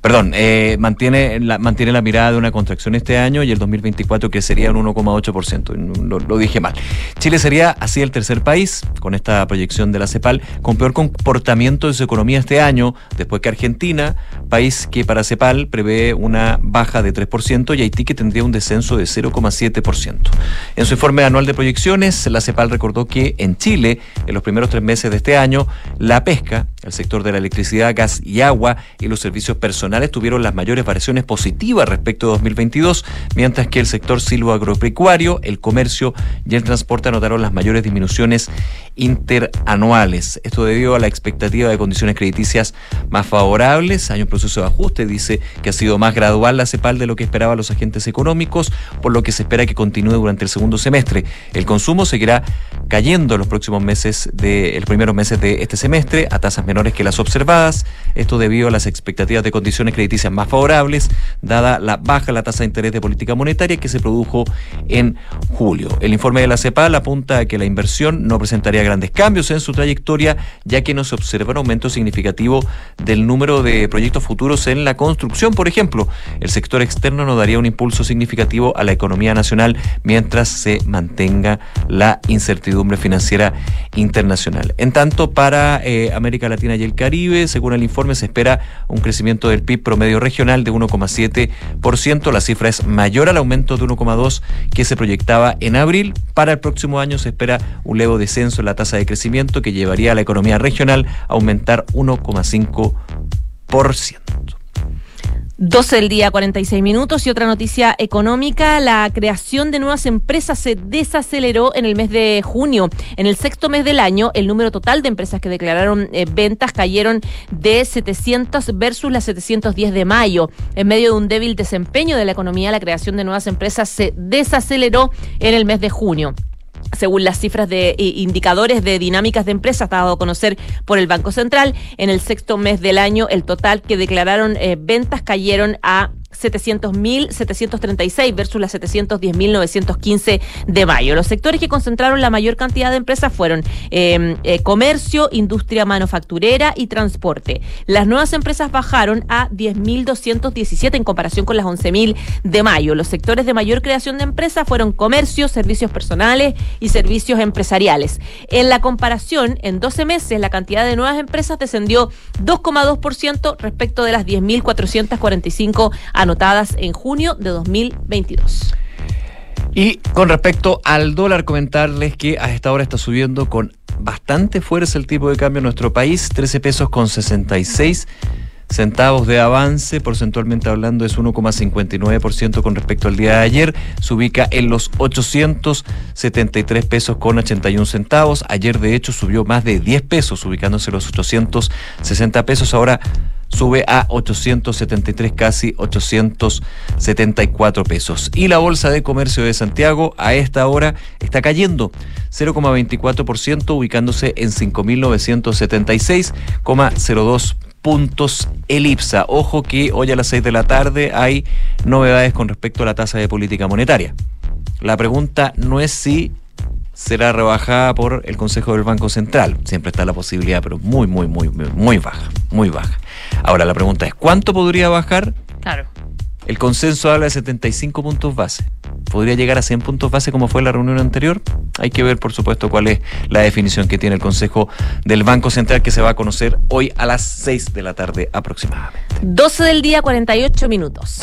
Perdón, eh, mantiene, la, mantiene la mirada de una contracción este año y el 2024 que sería un 1,8%. Lo, lo, dije mal. Chile sería así el tercer país, con esta proyección de la CEPAL, con peor comportamiento de su economía este año, después que Argentina, país que para CEPAL prevé una baja de 3% y Haití que tendría un descenso de 0,7%. En su informe anual de proyecciones, la CEPAL recordó que en Chile, en los primeros tres meses de este año, la pesca, el sector de la electricidad, gas y agua y los servicios personales tuvieron las mayores variaciones positivas respecto a 2022, mientras que el sector silvoagropecuario, el comercio y el transporte anotaron las mayores disminuciones interanuales. Esto debido a la expectativa de condiciones crediticias más favorables. Hay un proceso de ajuste, dice que ha sido más gradual la CEPAL de lo que esperaban los agentes económicos, por lo que se espera que continúe durante el segundo semestre. El consumo seguirá cayendo en los próximos meses de, los primeros meses de este semestre a tasas menores que las observadas. Esto debido a las expectativas de condiciones crediticias más favorables, dada la baja la tasa de interés de política monetaria que se produjo en julio. El informe de la CEPAL apunta a que la inversión no presentaría grandes cambios en su trayectoria, ya que no se observa un aumento significativo del número de proyectos futuros en la construcción, por ejemplo. El sector externo no daría un impulso significativo a la economía nacional mientras se mantenga la incertidumbre financiera internacional. En tanto, para eh, América Latina y el Caribe, según el informe, se espera un crecimiento del promedio regional de 1,7%. La cifra es mayor al aumento de 1,2% que se proyectaba en abril. Para el próximo año se espera un leve descenso en la tasa de crecimiento que llevaría a la economía regional a aumentar 1,5%. 12 del día, 46 minutos. Y otra noticia económica, la creación de nuevas empresas se desaceleró en el mes de junio. En el sexto mes del año, el número total de empresas que declararon eh, ventas cayeron de 700 versus las 710 de mayo. En medio de un débil desempeño de la economía, la creación de nuevas empresas se desaceleró en el mes de junio según las cifras de indicadores de dinámicas de empresas dado a conocer por el Banco Central, en el sexto mes del año el total que declararon eh, ventas cayeron a 700.736 versus las 710.915 de mayo. Los sectores que concentraron la mayor cantidad de empresas fueron eh, eh, comercio, industria manufacturera y transporte. Las nuevas empresas bajaron a 10.217 en comparación con las 11.000 de mayo. Los sectores de mayor creación de empresas fueron comercio, servicios personales y servicios empresariales. En la comparación, en 12 meses, la cantidad de nuevas empresas descendió 2,2% respecto de las 10.445 anotadas en junio de 2022. Y con respecto al dólar, comentarles que a esta hora está subiendo con bastante fuerza el tipo de cambio en nuestro país, 13 pesos con 66 centavos de avance, porcentualmente hablando es 1,59% con respecto al día de ayer, se ubica en los 873 pesos con 81 centavos, ayer de hecho subió más de 10 pesos, ubicándose en los 860 pesos, ahora sube a 873, casi 874 pesos. Y la Bolsa de Comercio de Santiago a esta hora está cayendo 0,24%, ubicándose en 5.976,02 puntos elipsa. Ojo que hoy a las 6 de la tarde hay novedades con respecto a la tasa de política monetaria. La pregunta no es si será rebajada por el Consejo del Banco Central. Siempre está la posibilidad, pero muy, muy, muy, muy baja, muy baja. Ahora la pregunta es, ¿cuánto podría bajar? Claro. El consenso habla de 75 puntos base. ¿Podría llegar a 100 puntos base como fue la reunión anterior? Hay que ver, por supuesto, cuál es la definición que tiene el Consejo del Banco Central que se va a conocer hoy a las 6 de la tarde aproximadamente. 12 del día, 48 minutos.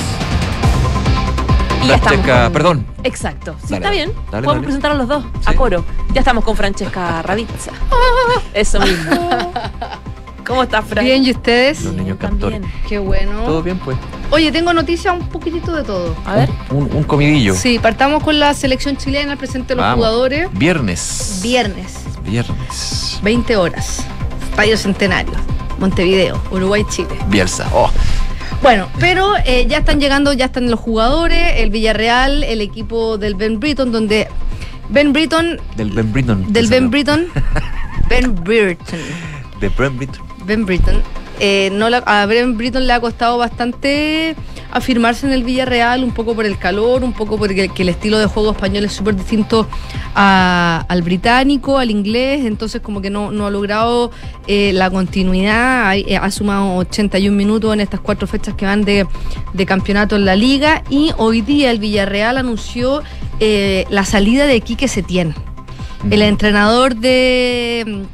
Y ya estamos Francesca, con- perdón. Exacto. Sí, Dale, está bien. Dale, Podemos dale. presentar a los dos, a coro. Ya estamos con Francesca Ravizza. Eso mismo. ¿Cómo estás, Fran? Bien, ¿y ustedes? Los niños cantores. Qué bueno. ¿Todo bien, pues? Oye, tengo noticias un poquitito de todo. A ver. Un, un comidillo. Sí, partamos con la selección chilena, el presente de los Vamos. jugadores. Viernes. Viernes, Viernes. 20 horas. Estadio Centenario, Montevideo, Uruguay, Chile. Bielsa. Oh, Bueno, pero eh, ya están llegando, ya están los jugadores, el Villarreal, el equipo del Ben Britton, donde Ben Britton, del Ben Britton. del Ben Britton, Ben Britton, De Ben Britton. Ben Britton. eh, no la- a Ben Britton le ha costado bastante afirmarse en el Villarreal, un poco por el calor, un poco porque que el estilo de juego español es súper distinto a- al británico, al inglés, entonces como que no, no ha logrado eh, la continuidad, ha, ha sumado 81 minutos en estas cuatro fechas que van de, de campeonato en la liga y hoy día el Villarreal anunció eh, la salida de Quique Setién, el entrenador de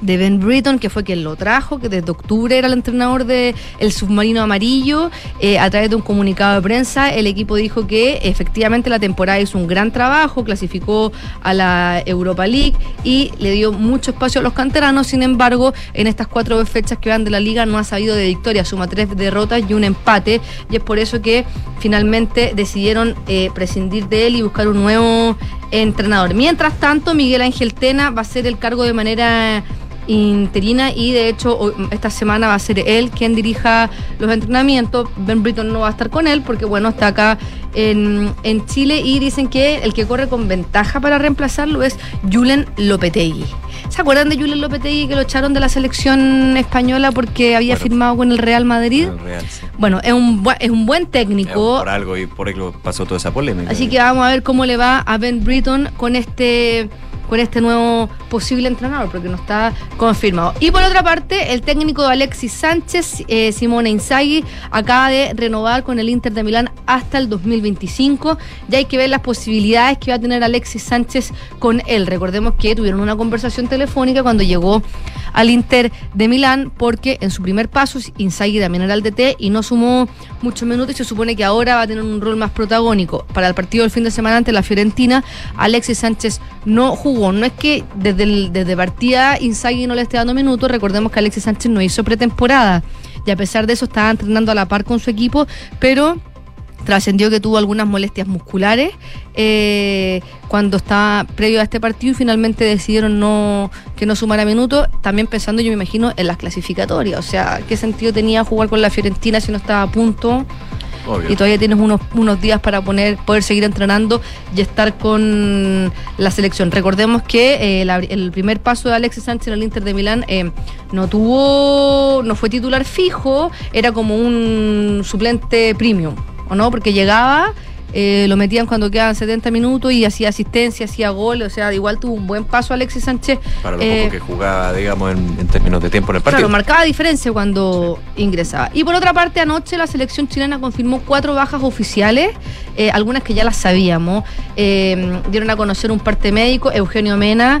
de Ben Britton, que fue quien lo trajo, que desde octubre era el entrenador de el submarino amarillo. Eh, a través de un comunicado de prensa, el equipo dijo que efectivamente la temporada hizo un gran trabajo, clasificó a la Europa League y le dio mucho espacio a los canteranos. Sin embargo, en estas cuatro fechas que van de la liga no ha sabido de victoria, suma tres derrotas y un empate. Y es por eso que finalmente decidieron eh, prescindir de él y buscar un nuevo entrenador. Mientras tanto, Miguel Ángel Tena va a ser el cargo de manera interina y de hecho esta semana va a ser él quien dirija los entrenamientos. Ben Britton no va a estar con él porque bueno, está acá en, en Chile y dicen que el que corre con ventaja para reemplazarlo es Julen Lopetegui. ¿Se acuerdan de Julen Lopetegui que lo echaron de la selección española porque había firmado con el Real Madrid? El Real, sí. Bueno, es un, es un buen técnico. Por algo y por algo pasó toda esa polémica. Así que vamos a ver cómo le va a Ben Britton con este con este nuevo posible entrenador, porque no está confirmado. Y por otra parte, el técnico Alexis Sánchez, eh, Simone Inzaghi, acaba de renovar con el Inter de Milán hasta el 2025. Ya hay que ver las posibilidades que va a tener Alexis Sánchez con él. Recordemos que tuvieron una conversación telefónica cuando llegó al Inter de Milán, porque en su primer paso Inzaghi también era el DT y no sumó muchos minutos y se supone que ahora va a tener un rol más protagónico. Para el partido del fin de semana ante la Fiorentina, Alexis Sánchez no jugó. No es que desde, el- desde partida Inzaghi no le esté dando minutos, recordemos que Alexis Sánchez no hizo pretemporada y a pesar de eso estaba entrenando a la par con su equipo, pero trascendió que tuvo algunas molestias musculares eh, cuando estaba previo a este partido y finalmente decidieron no que no sumara minutos, también pensando yo me imagino en las clasificatorias, o sea, ¿qué sentido tenía jugar con la Fiorentina si no estaba a punto? Obvio. Y todavía tienes unos, unos días para poner, poder seguir entrenando y estar con la selección. Recordemos que eh, la- el primer paso de Alexis Sánchez en el Inter de Milán eh, no tuvo, no fue titular fijo, era como un suplente premium, ¿o no? Porque llegaba, eh, lo metían cuando quedaban 70 minutos y hacía asistencia, hacía gol, o sea, igual tuvo un buen paso Alexis Sánchez. Para lo eh, poco que jugaba, digamos, en, en términos de tiempo en el partido. Claro, marcaba diferencia cuando ingresaba. Y por otra parte, anoche la selección chilena confirmó cuatro bajas oficiales, eh, algunas que ya las sabíamos. Eh, dieron a conocer un parte médico, Eugenio Mena,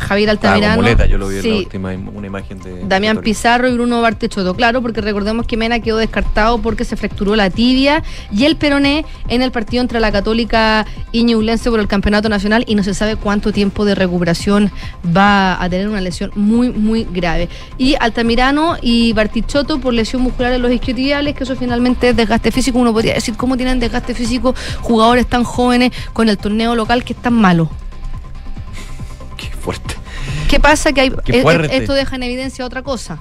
Javier Altamirano. muleta, yo lo vi en la última im- una imagen de. Damián de- Pizarro y Bruno Bartechoto, claro, porque recordemos que Mena quedó descartado porque se fracturó la tibia y el peroné en el partido entre la Católica y Ñublense por el Campeonato Nacional y no se sabe cuánto tiempo de recuperación va a tener una lesión muy, muy grave. Y Altamirano y Bartichotto por lesión muscular en los isquiotibiales, que eso finalmente es desgaste físico. Uno podría decir cómo tienen desgaste físico jugadores tan jóvenes con el torneo local que es tan malo. Qué fuerte. ¿Qué pasa? Que hay, Qué eh, esto deja en evidencia otra cosa.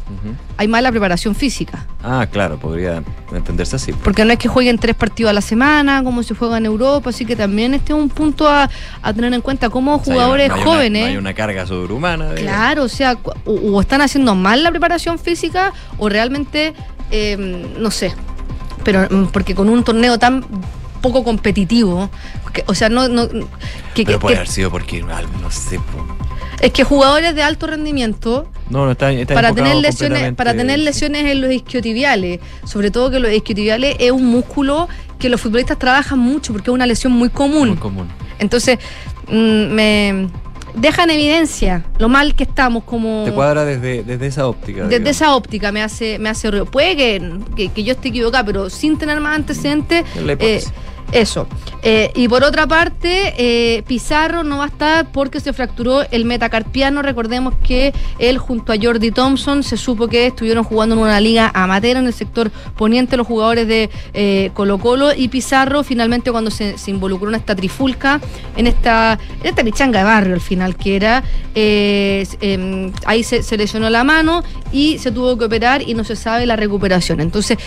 Hay mala preparación física. Ah, claro, podría entenderse así. Porque no es que jueguen tres partidos a la semana, como se juega en Europa, así que también este es un punto a, a tener en cuenta. Como O sea, jugadores no una- jóvenes. no hay una carga sobrehumana. Claro, o sea, o, o están haciendo mal la preparación física o realmente, eh, no sé, pero mm, porque con un torneo tan poco competitivo, que- o sea, no, no que, Pero que- puede haber sido porque, al- no sé. po. Es que jugadores de alto rendimiento No, no está, está para tener lesiones para tener lesiones en los isquiotibiales, sobre todo que los isquiotibiales es un músculo que los futbolistas trabajan mucho porque es una lesión muy común. Muy común. Entonces, mm, me deja en evidencia lo mal que estamos como Te cuadra desde, desde esa óptica. desde digamos. esa óptica me hace, me hace ruido. Puede que, que- que yo esté equivocada, pero sin tener más antecedentes. Eso. Eh, y por otra parte, eh, Pizarro no va a estar porque se fracturó el metacarpiano. Recordemos que él junto a Jordi Thompson se supo que estuvieron jugando en una liga amateur en el sector poniente los jugadores de eh, Colo Colo y Pizarro finalmente cuando se, involucró en esta trifulca, en esta, en esta pichanga de barrio al final que era, eh, em, ahí se, se lesionó la mano y se tuvo que operar y no se sabe la recuperación. Entonces,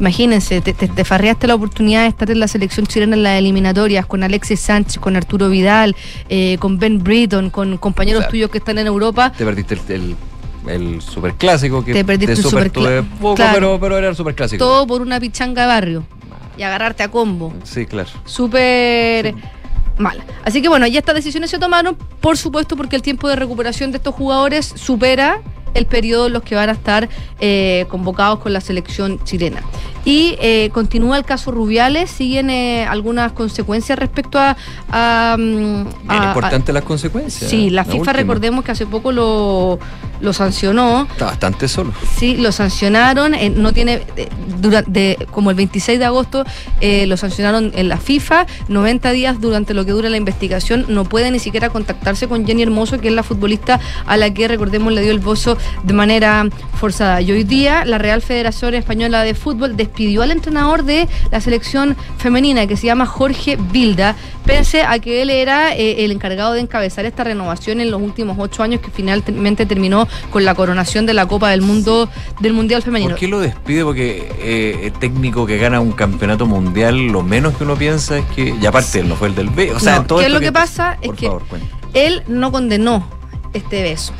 Imagínense, te, te, te farreaste la oportunidad de estar en la selección chilena en las eliminatorias con Alexis Sánchez, con Arturo Vidal, eh, con Ben Britton, con compañeros tuyos que están en Europa. Te perdiste el, el, el superclásico que Te perdiste el super poco, claro. pero, pero era el superclásico. Todo por una pichanga de barrio y agarrarte a combo. Sí, claro. Súper mal. Así que bueno, ya estas decisiones se tomaron, por supuesto, porque el tiempo de recuperación de estos jugadores supera el periodo en los que van a estar eh, convocados con la selección chilena. Y eh, continúa el caso Rubiales, siguen eh, algunas consecuencias respecto a... a, mm, Bien a- importante las consecuencias. Sí, la, La FIFA última. recordemos que hace poco lo, lo sancionó. Está bastante solo. Sí, lo sancionaron, no tiene, durante, como el 26 de agosto, lo sancionaron en la FIFA, 90 días durante lo que dura la investigación, no puede ni siquiera contactarse con Jenny Hermoso, que es la futbolista a la que, recordemos, le dio el bozo de manera forzada. Y hoy día la Real Federación Española de Fútbol despidió al entrenador de la selección femenina, que se llama Jorge Vilda, pese a que él era eh, el encargado de encabezar esta renovación en los últimos ocho años, que finalmente terminó con la coronación de la Copa del Mundo del Mundial Femenino. ¿Por qué lo despide? Porque eh, el técnico que gana un campeonato mundial, lo menos que uno piensa es que. Y aparte, él no fue el del B. O sea, No, todo ¿qué es lo que pasa? Por es que favor, él no condenó este beso.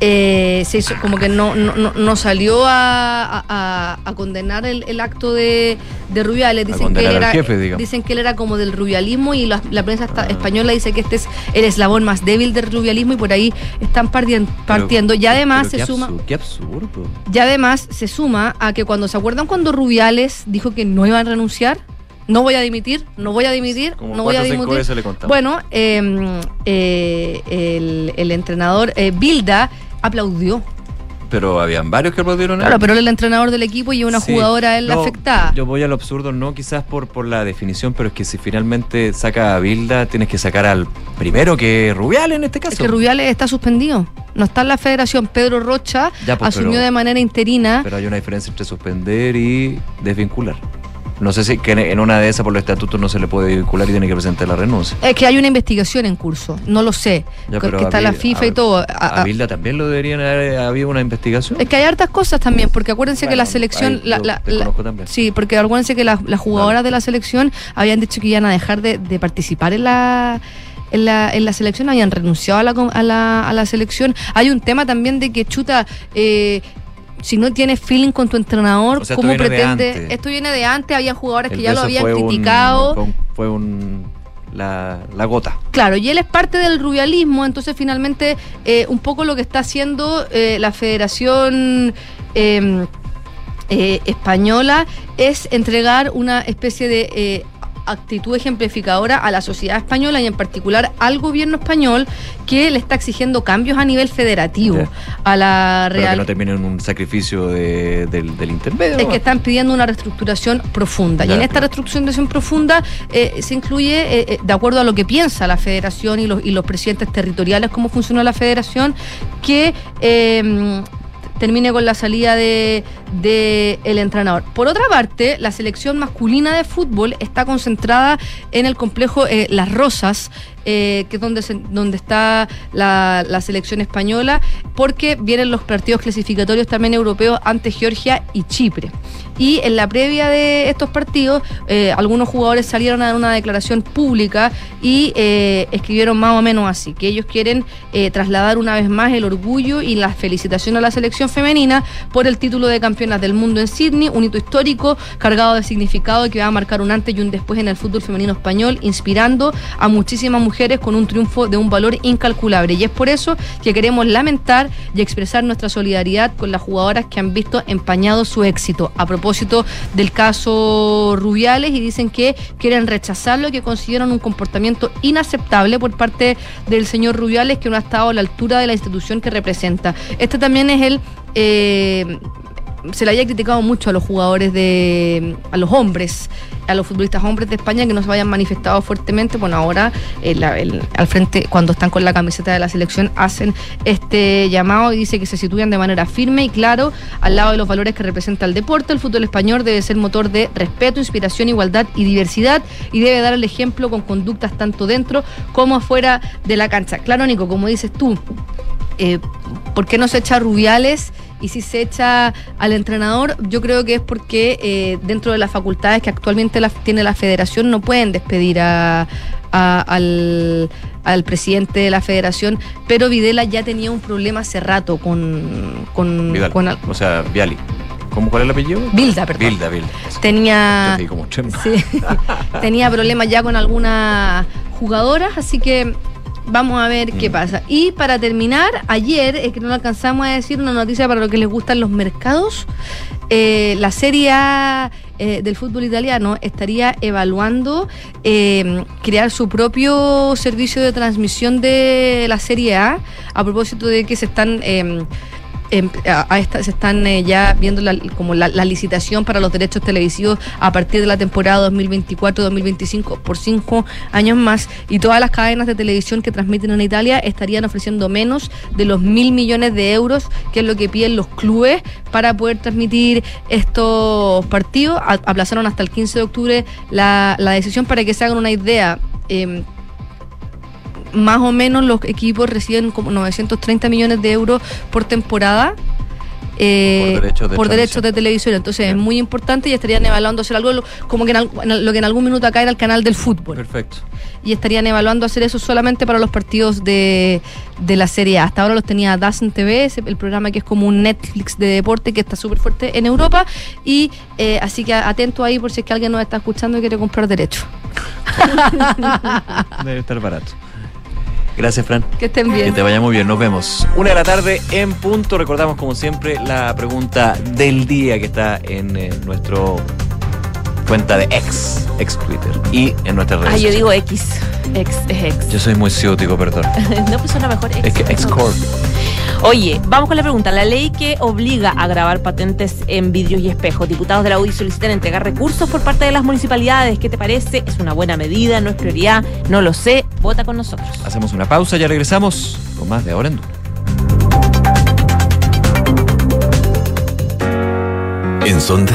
Eh, se hizo como que no, no, no- salió a, a- condenar el, el acto de, de Rubiales. Dicen que, él era, jefe, dicen que él era como del rubialismo y la, la prensa esta- española dice que este es el eslabón más débil del rubialismo y por ahí están partien- partiendo. y además se qué suma. absurdo, qué absurdo. Y además se suma a que cuando se acuerdan cuando Rubiales dijo que no iba a renunciar, no voy a dimitir, no voy a dimitir, Como no voy a dimitir. le. Bueno, eh, eh, el, el entrenador eh, Bilda aplaudió. Pero habían varios que aplaudieron a él. Claro, pero él es el entrenador del equipo y una Sí. jugadora él la No, afectada. Yo voy al absurdo, no quizás por, por la definición, pero es que si finalmente saca a Bilda, tienes que sacar al primero que es Rubial en este caso. Es que Rubiales está suspendido. No está en la federación. Pedro Rocha Ya, pues, asumió pero- de manera interina. Pero hay una diferencia entre suspender y desvincular. No sé si que en- una de esas por los estatutos no se le puede vincular y tiene que presentar la renuncia. Es que hay una investigación en curso. No lo sé. Ya, que está la FIFA a- y todo. A- A, Bilda también lo deberían haber habido una investigación. Es que hay hartas cosas también, porque acuérdense que la selección. la- la- la- sí, porque acuérdense que las, jugadoras de la selección habían dicho que iban a dejar de, de participar en la. En la, en la selección habían renunciado a la, a, la, a la selección. Hay un tema también de que chuta, eh, si no tienes feeling con tu entrenador, O sea, esto ¿cómo pretende? Esto viene de antes, había jugadores El que ya lo habían fue criticado. fue un- fue un- la, la gota. Claro, y él es parte del rubialismo, entonces finalmente eh, un poco lo que está haciendo eh, la Federación eh, eh, Española es entregar una especie de eh, actitud ejemplificadora a la sociedad española y en particular al gobierno español que le está exigiendo cambios a nivel federativo a la Pero que Real. no termine en un sacrificio de- del, del intermedio. Es que están pidiendo una reestructuración profunda. y en esta claro. reestructuración profunda eh, se incluye, eh, eh, de acuerdo a lo que piensa la federación y los, y los presidentes territoriales, cómo funciona la federación, que eh, termine con la salida de, del entrenador. Por otra parte, la selección masculina de fútbol está concentrada en el complejo eh, Las Rosas, eh, que es donde, donde está la, selección española, porque vienen los partidos clasificatorios también europeos ante Georgia y Chipre. Y en la previa de estos partidos, eh, algunos jugadores salieron a dar una declaración pública y escribieron más o menos así, que ellos quieren trasladar una vez más el orgullo y la felicitación a la selección femenina por el título de campeonas del mundo en Sydney, un hito histórico cargado de significado que va a marcar un antes y un después en el fútbol femenino español, inspirando a muchísimas mujeres con un triunfo de un valor incalculable. Y es por eso que queremos lamentar y expresar nuestra solidaridad con las jugadoras que han visto empañado su éxito. A propósito del caso Rubiales y dicen que quieren rechazarlo y que consideran un comportamiento inaceptable por parte del señor Rubiales que no ha estado a la altura de la institución que representa. Este también es el... eh, se le había criticado mucho a los jugadores de. a los hombres, a los futbolistas hombres de España que no se hayan manifestado fuertemente. Bueno, ahora el- al frente, cuando están con la camiseta de la selección, hacen este llamado y dice que se sitúan de manera firme y claro al lado de los valores que representa el deporte. El fútbol español debe ser motor de respeto, inspiración, igualdad y diversidad y debe dar el ejemplo con conductas tanto dentro como afuera de la cancha. Claro, Nico, como dices tú, eh, ¿por qué no se echa Rubiales? Y si se echa al entrenador, yo creo que es porque eh, dentro de las facultades que actualmente la- tiene la federación no pueden despedir a- a- al, al presidente de la federación, pero Videla ya tenía un problema hace rato con, con, Vidal. con al- O sea, Viali. ¿Cómo, ¿Cuál es el apellido? Bilda, perdón. Bilda, Bilda. tenía como. Sí. tenía problemas ya con algunas jugadoras, así que vamos a ver Mm. qué pasa. Y para terminar, ayer, es que no lo alcanzamos a decir, una noticia para los que les gustan los mercados. eh, la Serie A eh, del fútbol italiano estaría evaluando eh, crear su propio servicio de transmisión de la Serie A a propósito de que se están eh, a- se están eh, ya viendo la, como la, licitación para los derechos televisivos a partir de la temporada 2024-2025 por cinco años más. Y todas las cadenas de televisión que transmiten en Italia estarían ofreciendo menos de los mil millones de euros que es lo que piden los clubes para poder transmitir estos partidos. Aplazaron hasta el 15 de octubre la, la decisión para que se hagan una idea em, más o menos los equipos reciben como 930 millones de euros por temporada. eh, Por derechos de por derechos transmisión. de televisión. Entonces es muy importante y estarían evaluando hacer algo como que en en lo que en algún minuto acá era el canal del fútbol. Perfecto. Y estarían evaluando hacer eso solamente para los partidos de, de la Serie A. Hasta ahora los tenía Dazen TV, el programa que es como un Netflix de deporte que está súper fuerte en Europa. Y eh, así que atento ahí por si es que alguien nos está escuchando y quiere comprar derechos. Debe estar barato. Gracias, Fran. Que estén bien. Que te vaya muy bien. Nos vemos. Una de la tarde en punto. Recordamos, como siempre, la pregunta del día que está en eh, nuestro cuenta de ex, ex Twitter y en nuestras redes. Ah, yo digo X. Ex, es ex. Yo soy muy ciútico, perdón. no, pues suena mejor ex. Es que ex corp. Oye, vamos con la pregunta. La ley que obliga a grabar patentes en vidrios y espejos. Diputados de la UDI solicitan entregar recursos por parte de las municipalidades. ¿Qué te parece? ¿Es una buena medida? ¿No es prioridad? No lo sé. Vota con nosotros. Hacemos una pausa, ya regresamos con más de ahora en Duna. En Sonda,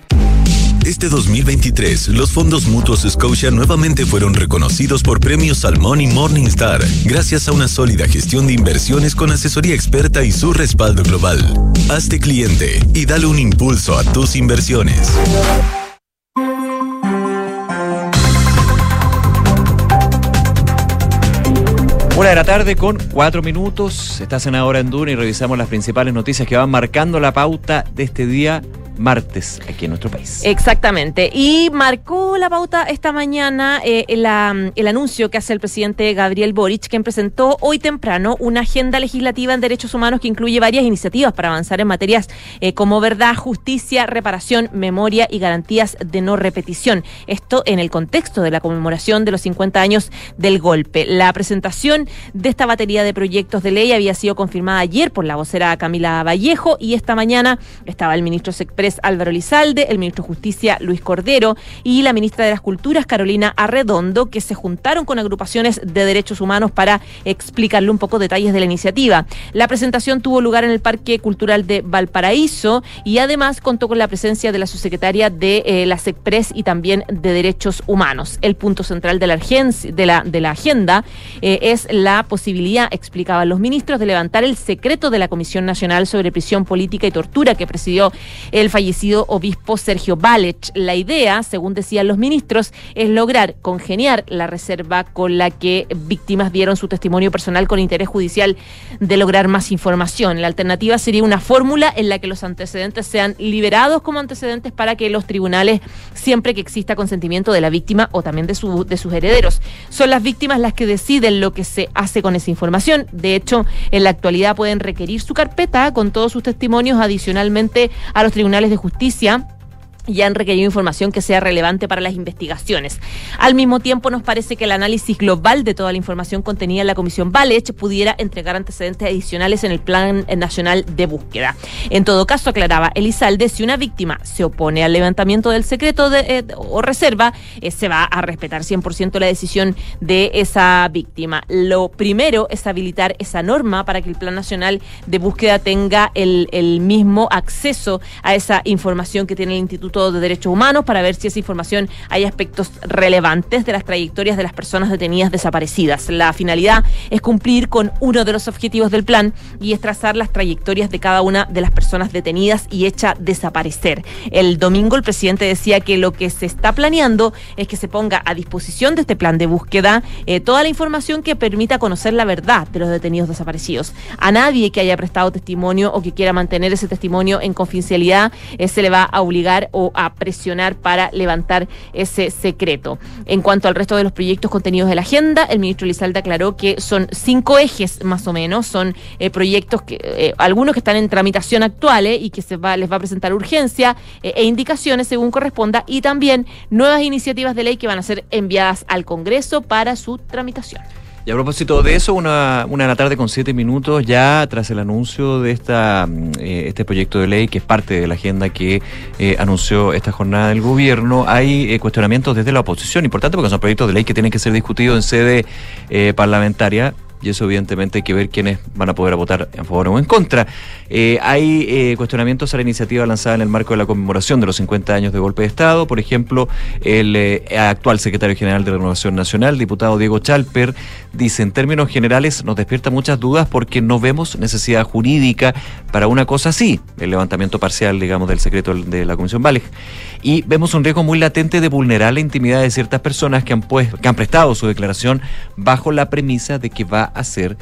Este 2023, los fondos mutuos Scotia nuevamente fueron reconocidos por premios Salmón y Morningstar, gracias a una sólida gestión de inversiones con asesoría experta y su respaldo global. Hazte cliente y dale un impulso a tus inversiones. Una de la tarde con cuatro minutos. Estás en Ahora en Duna y revisamos las principales noticias que van marcando la pauta de este día martes aquí en nuestro país. Exactamente. Y marcó la pauta esta mañana eh, el anuncio que hace el presidente Gabriel Boric, quien presentó hoy temprano una agenda legislativa en derechos humanos que incluye varias iniciativas para avanzar en materias eh, como verdad, justicia, reparación, memoria y garantías de no repetición. Esto en el contexto de la conmemoración de los 50 años del golpe. La presentación de esta batería de proyectos de ley había sido confirmada ayer por la vocera Camila Vallejo y esta mañana estaba el ministro Secpres Álvaro Lizalde, el ministro de Justicia Luis Cordero y la ministra de las Culturas Carolina Arredondo, que se juntaron con agrupaciones de derechos humanos para explicarle un poco detalles de la iniciativa. La presentación tuvo lugar en el Parque Cultural de Valparaíso y además contó con la presencia de la subsecretaria de eh, la SECPRES y también de Derechos Humanos. El punto central de la, de la, de la agenda eh, es la posibilidad, explicaban los ministros, de levantar el secreto de la Comisión Nacional sobre Prisión Política y Tortura que presidió el fallecido obispo Sergio Balech. La idea, según decían los ministros, es lograr congeniar la reserva con la que víctimas dieron su testimonio personal con interés judicial de lograr más información. La alternativa sería una fórmula en la que los antecedentes sean liberados como antecedentes para que los tribunales, siempre que exista consentimiento de la víctima o también de, su, de sus herederos, son las víctimas las que deciden lo que se hace con esa información. De hecho, en la actualidad pueden requerir su carpeta con todos sus testimonios adicionalmente a los tribunales de justicia y han requerido información que sea relevante para las investigaciones. Al mismo tiempo, nos parece que el análisis global de toda la información contenida en la Comisión Valech pudiera entregar antecedentes adicionales en el Plan Nacional de Búsqueda. En todo caso, aclaraba Elizalde, si una víctima se opone al levantamiento del secreto eh, o reserva, eh, se va a respetar 100% la decisión de esa víctima. Lo primero es habilitar esa norma para que el Plan Nacional de Búsqueda tenga el, el mismo acceso a esa información que tiene el Instituto de Derechos Humanos para ver si esa información hay aspectos relevantes de las trayectorias de las personas detenidas desaparecidas. La finalidad es cumplir con uno de los objetivos del plan y es trazar las trayectorias de cada una de las personas detenidas y hecha desaparecer. El domingo el presidente decía que lo que se está planeando es que se ponga a disposición de este plan de búsqueda eh, toda la información que permita conocer la verdad de los detenidos desaparecidos. A nadie que haya prestado testimonio o que quiera mantener ese testimonio en confidencialidad eh, se le va a obligar o a presionar para levantar ese secreto. En cuanto al resto de los proyectos contenidos de la agenda, el ministro Lizalde aclaró que son cinco ejes más o menos, son eh, proyectos que eh, algunos que están en tramitación actual y que se les va a presentar urgencia eh, e indicaciones según corresponda y también nuevas iniciativas de ley que van a ser enviadas al Congreso para su tramitación. Y a propósito de eso, una, una de la tarde con siete minutos, ya tras el anuncio de esta, mm, eh, este proyecto de ley, que es parte de la agenda que eh, anunció esta jornada del gobierno, hay eh, cuestionamientos desde la oposición, importante porque son proyectos de ley que tienen que ser discutidos en sede parlamentaria y eso evidentemente hay que ver quiénes van a poder votar en favor o en contra. Eh, hay eh, cuestionamientos a la iniciativa lanzada en el marco de la conmemoración de los 50 años de golpe de Estado. Por ejemplo, el eh, actual secretario general de Renovación Nacional, diputado Diego Chalper, dice en términos generales nos despierta muchas dudas porque no vemos necesidad jurídica para una cosa así, el levantamiento parcial, digamos, del secreto de la Comisión Valeg. Y vemos un riesgo muy latente de vulnerar la intimidad de ciertas personas que han, pues, que han prestado su declaración bajo la premisa de que va a ser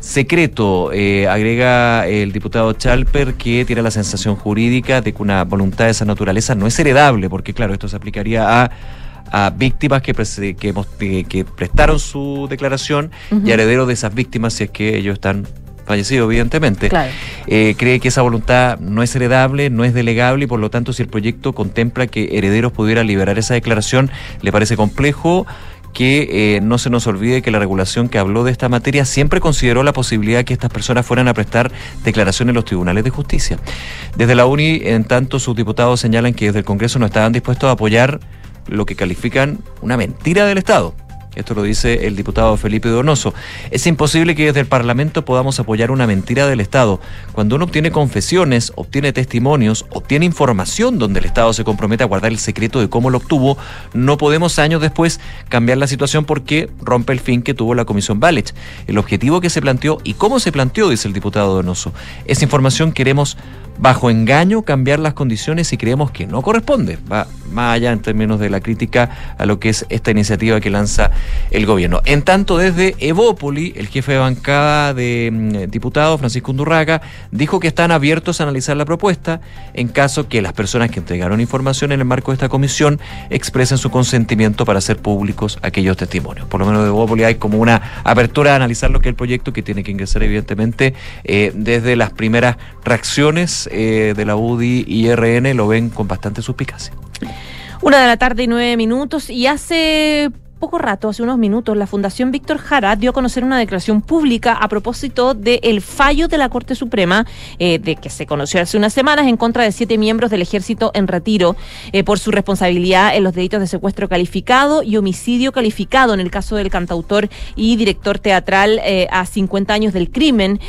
secreto. Eh, agrega el diputado Chalper que tiene la sensación jurídica de que una voluntad de esa naturaleza no es heredable, porque claro, esto se aplicaría a a víctimas que, que, que, prestaron su declaración y herederos de esas víctimas si es que ellos están fallecidos, evidentemente, eh, cree que esa voluntad no es heredable, no es delegable y por lo tanto si el proyecto contempla que herederos pudieran liberar esa declaración, le parece complejo que eh, no se nos olvide que la regulación que habló de esta materia siempre consideró la posibilidad de que estas personas fueran a prestar declaración en los tribunales de justicia. Desde la UNI, en tanto, sus diputados señalan que desde el Congreso no estaban dispuestos a apoyar lo que califican una mentira del Estado. Esto lo dice el diputado Felipe Donoso. Es imposible que desde el Parlamento podamos apoyar una mentira del Estado. Cuando uno obtiene confesiones, obtiene testimonios, obtiene información donde el Estado se compromete a guardar el secreto de cómo lo obtuvo, no podemos años después cambiar la situación porque rompe el fin que tuvo la Comisión Balech. El objetivo que se planteó y cómo se planteó, dice el diputado Donoso. Esa información queremos bajo engaño cambiar las condiciones y creemos que no corresponde. Va más allá en términos de la crítica a lo que es esta iniciativa que lanza el gobierno. En tanto, desde Evópoli, el jefe de bancada de mm, diputados, Francisco Undurraga, dijo que están abiertos a analizar la propuesta en caso que las personas que entregaron información en el marco de esta comisión expresen su consentimiento para hacer públicos aquellos testimonios. Por lo menos de Evópoli hay como una apertura a analizar lo que es el proyecto que tiene que ingresar, evidentemente, eh, desde las primeras reacciones eh, de la UDI y RN lo ven con bastante suspicacia. Una de la tarde y nueve minutos y hace poco rato, hace unos minutos, la Fundación Víctor Jara dio a conocer una declaración pública a propósito del fallo de la Corte Suprema, eh, de que se conoció hace unas semanas, en contra de siete miembros del ejército en retiro eh, por su responsabilidad en los delitos de secuestro calificado y homicidio calificado en el caso del cantautor y director teatral eh, a 50 años del crimen,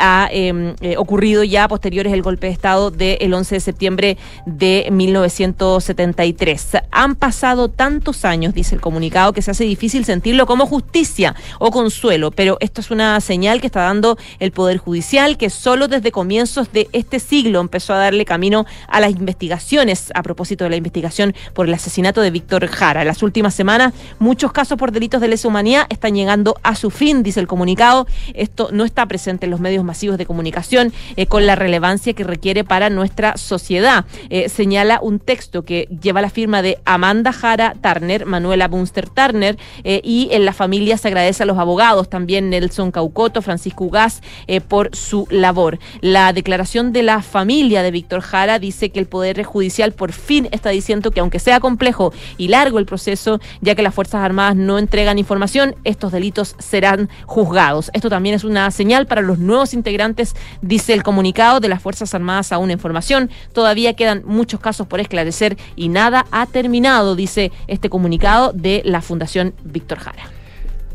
ha em, ocurrido ya posteriores el golpe de Estado del 11 de septiembre de 1973. Han pasado tantos años, dice el comunicado, que se hace difícil sentirlo como justicia o consuelo, pero esto es una señal que está dando el Poder Judicial, que solo desde comienzos de este siglo empezó a darle camino a las investigaciones a propósito de la investigación por el asesinato de Víctor Jara. En las últimas semanas, muchos casos por delitos de lesa humanidad están llegando a su fin, dice el comunicado. Esto no está presente en los medios masivos de comunicación eh, con la relevancia que requiere para nuestra sociedad. Eh, señala un texto que lleva la firma de Amanda Jara Turner, Manuela Bunster Turner, eh, y en la familia se agradece a los abogados, también Nelson Caucoto, Francisco Ugaz, eh, por su labor. La declaración de la familia de Víctor Jara dice que el Poder Judicial por fin está diciendo que aunque sea complejo y largo el proceso, ya que las Fuerzas Armadas no entregan información, estos delitos serán juzgados. Esto también es una señal para los nuevos integrantes, dice el comunicado de las Fuerzas Armadas a una información. Todavía quedan muchos casos por esclarecer y nada ha terminado, dice este comunicado de la Fundación Víctor Jara.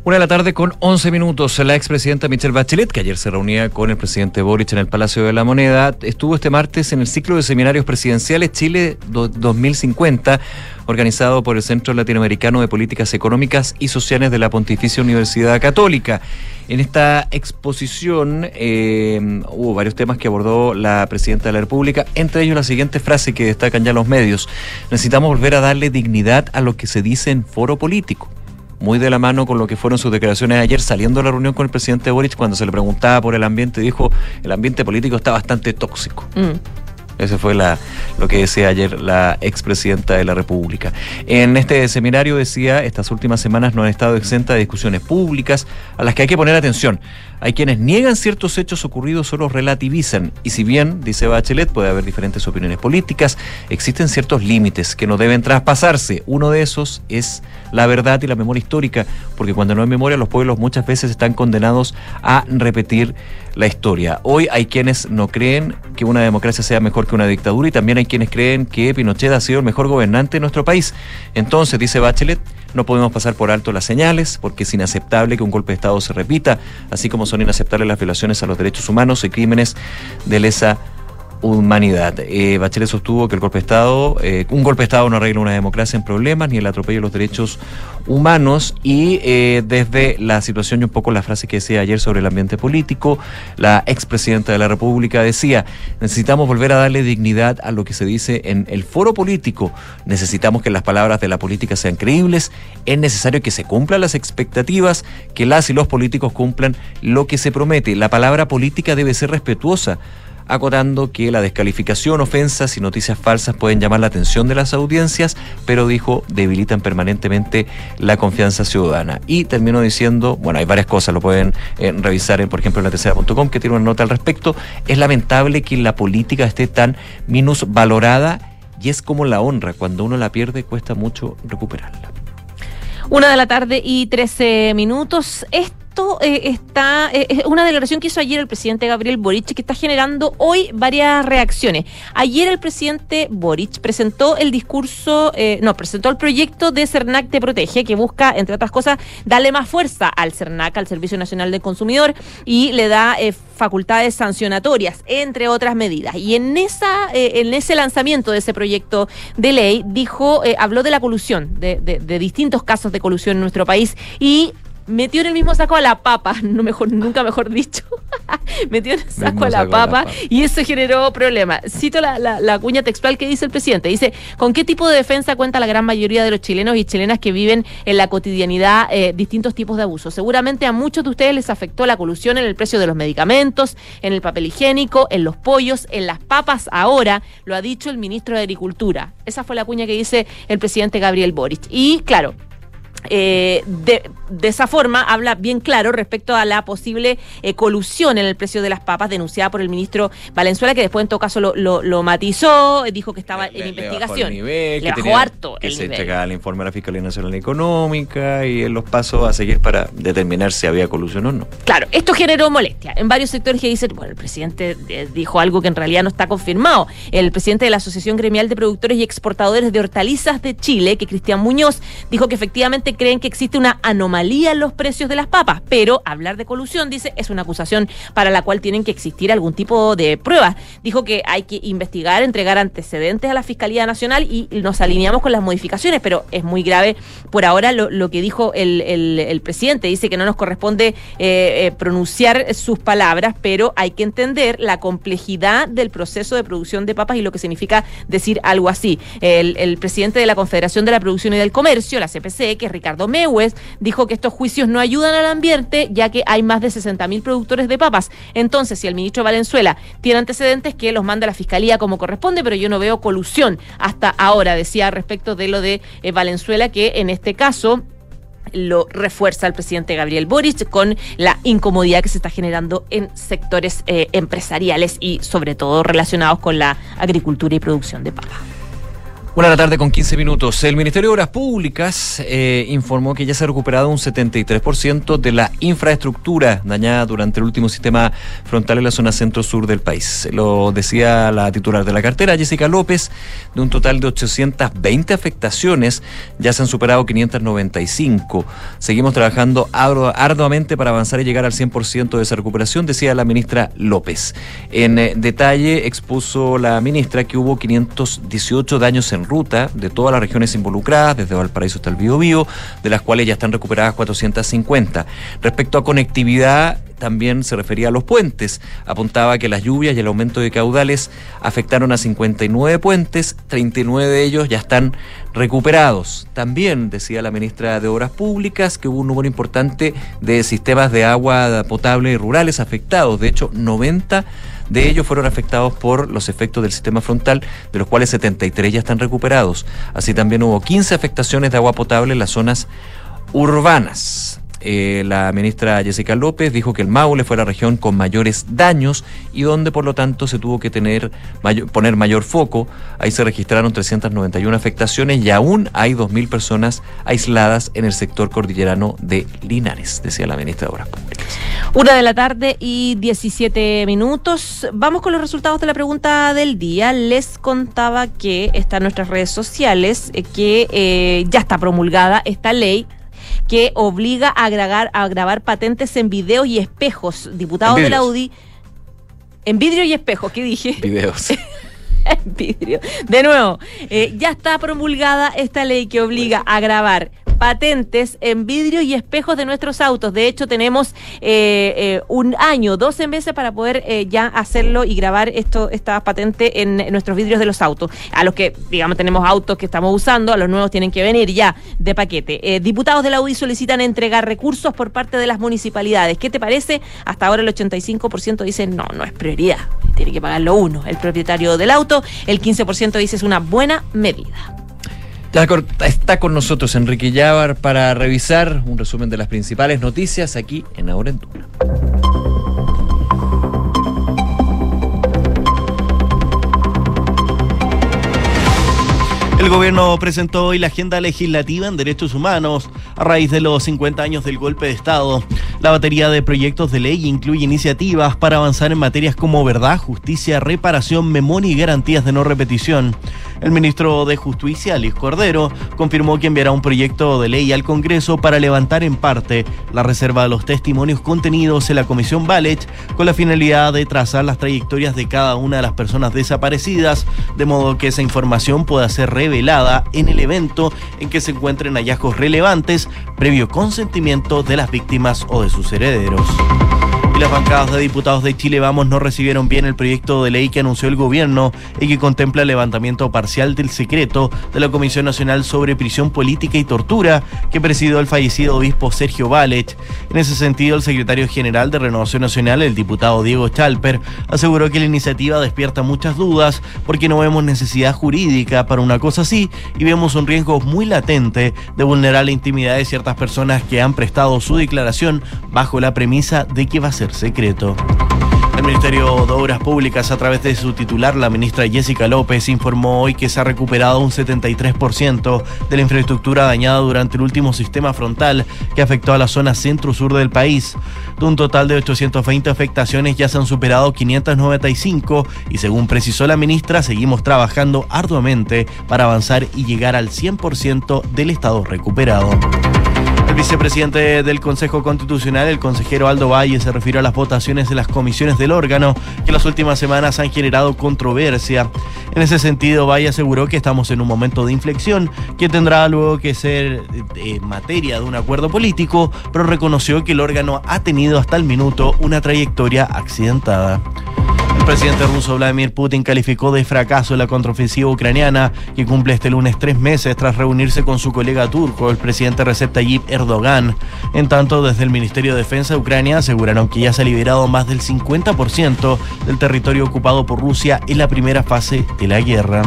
Una de la tarde con 11 minutos. La expresidenta Michelle Bachelet, que ayer se reunía con el presidente Boric en el Palacio de la Moneda, estuvo este martes en el ciclo de seminarios presidenciales Chile 2050, organizado por el Centro Latinoamericano de Políticas Económicas y Sociales de la Pontificia Universidad Católica. En esta exposición eh, hubo varios temas que abordó la presidenta de la República, entre ellos la siguiente frase que destacan ya los medios. Necesitamos volver a darle dignidad a lo que se dice en foro político muy de la mano con lo que fueron sus declaraciones ayer saliendo de la reunión con el presidente Boric cuando se le preguntaba por el ambiente, dijo el ambiente político está bastante tóxico. Mm. Ese fue la, lo que decía ayer la expresidenta de la República. En este seminario decía, estas últimas semanas no han estado exentas de discusiones públicas a las que hay que poner atención. Hay quienes niegan ciertos hechos ocurridos o los relativizan. Y si bien, dice Bachelet, puede haber diferentes opiniones políticas, existen ciertos límites que no deben traspasarse. Uno de esos es la verdad y la memoria histórica, porque cuando no hay memoria los pueblos muchas veces están condenados a repetir la historia. Hoy hay quienes no creen que una democracia sea mejor que una dictadura y también hay quienes creen que Pinochet ha sido el mejor gobernante de nuestro país. Entonces, dice Bachelet, no podemos pasar por alto las señales porque es inaceptable que un golpe de Estado se repita, así como son inaceptables las violaciones a los derechos humanos y crímenes de lesa humanidad. Eh, Bachelet sostuvo que el golpe de Estado, eh, un golpe de Estado no arregla una democracia en problemas ni el atropello de los derechos humanos y eh, desde la situación y un poco la frase que decía ayer sobre el ambiente político, la expresidenta de la República decía, necesitamos volver a darle dignidad a lo que se dice en el foro político, necesitamos que las palabras de la política sean creíbles, es necesario que se cumplan las expectativas, que las y los políticos cumplan lo que se promete, la palabra política debe ser respetuosa acotando que la descalificación, ofensas y noticias falsas pueden llamar la atención de las audiencias, pero dijo, debilitan permanentemente la confianza ciudadana. Y terminó diciendo, bueno, hay varias cosas, lo pueden eh, revisar en, por ejemplo, en la tercera.com, que tiene una nota al respecto. Es lamentable que la política esté tan minusvalorada y es como la honra, cuando uno la pierde cuesta mucho recuperarla. Una de la tarde y 13 minutos. Esto eh, está, eh, es una declaración que hizo ayer el presidente Gabriel Boric que está generando hoy varias reacciones. Ayer el presidente Boric presentó el discurso, eh, no, presentó el proyecto de CERNAC Te Protege que busca, entre otras cosas, darle más fuerza al CERNAC, al Servicio Nacional del Consumidor, y le da facultades sancionatorias, entre otras medidas. Y en esa, en ese lanzamiento de ese proyecto de ley, dijo, habló de la colusión, de, de, de distintos casos de colusión en nuestro país y metió en el mismo saco a la papa, no mejor, nunca mejor dicho, metió en el saco, a la, papa, y eso generó problemas. Cito la, la, cuña textual que dice el presidente, dice, ¿con qué tipo de defensa cuenta la gran mayoría de los chilenos y chilenas que viven en la cotidianidad eh, distintos tipos de abusos? Seguramente a muchos de ustedes les afectó la colusión en el precio de los medicamentos, en el papel higiénico, en los pollos, en las papas ahora, lo ha dicho el ministro de Agricultura. Esa fue la cuña que dice el presidente Gabriel Boric. Y claro, eh, de, de, esa forma habla bien claro respecto a la posible eh, colusión en el precio de las papas denunciada por el ministro Valenzuela, que después en todo caso lo, lo, lo matizó, dijo que estaba en investigación. Le bajó, bajó harto que el se nivel. entregaba el informe a la Fiscalía Nacional Económica y en los pasos a seguir para determinar si había colusión o no. Claro, esto generó molestia en varios sectores que dicen, bueno, el presidente eh, dijo algo que en realidad no está confirmado. El presidente de la Asociación Gremial de Productores y Exportadores de Hortalizas de Chile, que Cristian Muñoz, dijo que efectivamente creen que existe una anomalía en los precios de las papas, pero hablar de colusión, dice, es una acusación para la cual tienen que existir algún tipo de pruebas. Dijo que hay que investigar, entregar antecedentes a la Fiscalía Nacional y nos alineamos con las modificaciones, pero es muy grave por ahora lo, que dijo el, presidente. Dice que no nos corresponde eh, eh, pronunciar sus palabras, pero hay que entender la complejidad del proceso de producción de papas y lo que significa decir algo así. El, el presidente de la Confederación de la Producción y del Comercio, la CPC, que es Ricardo Mewes, dijo que estos juicios no ayudan al ambiente, ya que hay más de 60.000 productores de papas. Entonces, si el ministro Valenzuela tiene antecedentes, que los manda a la fiscalía como corresponde, pero yo no veo colusión hasta ahora, decía respecto de lo de eh, Valenzuela, que en este caso lo refuerza el presidente Gabriel Boric con la incomodidad que se está generando en sectores eh, empresariales y sobre todo relacionados con la agricultura y producción de papa. Una de la tarde con 15 minutos. El Ministerio de Obras Públicas eh, informó que ya se ha recuperado un 73% de la infraestructura dañada durante el último sistema frontal en la zona centro-sur del país. Lo decía la titular de la cartera, Jessica López, de un total de 820 afectaciones, ya se han superado 595. Seguimos trabajando arduamente para avanzar y llegar al 100% de esa recuperación, decía la ministra López. En eh, detalle expuso la ministra que hubo 518 daños en ruta de todas las regiones involucradas, desde Valparaíso hasta el Biobío, de las cuales ya están recuperadas 450. Respecto a conectividad, también se refería a los puentes. Apuntaba que las lluvias y el aumento de caudales afectaron a 59 puentes, 39 de ellos ya están recuperados. También decía la ministra de Obras Públicas que hubo un número importante de sistemas de agua potable rurales afectados. De hecho, 90 de ellos fueron afectados por los efectos del sistema frontal, de los cuales 73 ya están recuperados. Así también hubo 15 afectaciones de agua potable en las zonas urbanas. Eh, la ministra Jessica López dijo que el Maule fue la región con mayores daños y donde por lo tanto se tuvo que tener poner mayor foco. Ahí se registraron 391 afectaciones y aún hay 2.000 personas aisladas en el sector cordillerano de Linares, decía la ministra de Obras Públicas. Una de la tarde y 17 minutos. Vamos con los resultados de la pregunta del día. Les contaba que está en nuestras redes sociales, eh, que eh, ya está promulgada esta ley que obliga a, agregar, a grabar patentes en videos y espejos. Diputados de la UDI. En vidrio y espejos, ¿qué dije? Videos. en vidrio. De nuevo, eh, ya está promulgada esta ley que obliga a grabar patentes en vidrio y espejos de nuestros autos. De hecho, tenemos eh, eh, un año, 12 meses para poder eh, ya hacerlo y grabar esto, esta patente en, nuestros vidrios de los autos. A los que, digamos, tenemos autos que estamos usando, a los nuevos tienen que venir ya de paquete. diputados de la UDI solicitan entregar recursos por parte de las municipalidades. ¿Qué te parece? Hasta ahora el 85% dice no, no es prioridad. Tiene que pagarlo uno, el propietario del auto. El 15% dice es una buena medida. Está con nosotros Enrique Llávar para revisar un resumen de las principales noticias aquí en Ahora El gobierno presentó hoy la agenda legislativa en derechos humanos a raíz de los 50 años del golpe de Estado. La batería de proyectos de ley incluye iniciativas para avanzar en materias como verdad, justicia, reparación, memoria y garantías de no repetición. El ministro de Justicia, Luis Cordero, confirmó que enviará un proyecto de ley al Congreso para levantar en parte la reserva de los testimonios contenidos en la Comisión Balech con la finalidad de trazar las trayectorias de cada una de las personas desaparecidas, de modo que esa información pueda ser revelada en el evento en que se encuentren hallazgos relevantes previo consentimiento de las víctimas o de sus herederos las bancadas de diputados de Chile Vamos no recibieron bien el proyecto de ley que anunció el gobierno y que contempla el levantamiento parcial del secreto de la Comisión Nacional sobre Prisión Política y Tortura que presidió el fallecido obispo Sergio Vález. En ese sentido, el secretario general de Renovación Nacional, el diputado Diego Chalper, aseguró que la iniciativa despierta muchas dudas porque no vemos necesidad jurídica para una cosa así y vemos un riesgo muy latente de vulnerar la intimidad de ciertas personas que han prestado su declaración bajo la premisa de que va a ser secreto. El Ministerio de Obras Públicas, a través de su titular, la ministra Jessica López, informó hoy que se ha recuperado un 73% de la infraestructura dañada durante el último sistema frontal que afectó a la zona centro-sur del país. De un total de 820 afectaciones ya se han superado 595 y según precisó la ministra, seguimos trabajando arduamente para avanzar y llegar al 100% del estado recuperado. El vicepresidente del Consejo Constitucional, el consejero Aldo Valle, se refirió a las votaciones de las comisiones del órgano que en las últimas semanas han generado controversia. En ese sentido, Valle aseguró que estamos en un momento de inflexión que tendrá luego que ser eh, materia de un acuerdo político, pero reconoció que el órgano ha tenido hasta el minuto una trayectoria accidentada. El presidente ruso Vladimir Putin calificó de fracaso la contraofensiva ucraniana que cumple este lunes tres meses tras reunirse con su colega turco, el presidente Recep Tayyip Erdogan. En tanto, desde el Ministerio de Defensa de Ucrania aseguraron que ya se ha liberado más del 50% del territorio ocupado por Rusia en la primera fase de la guerra.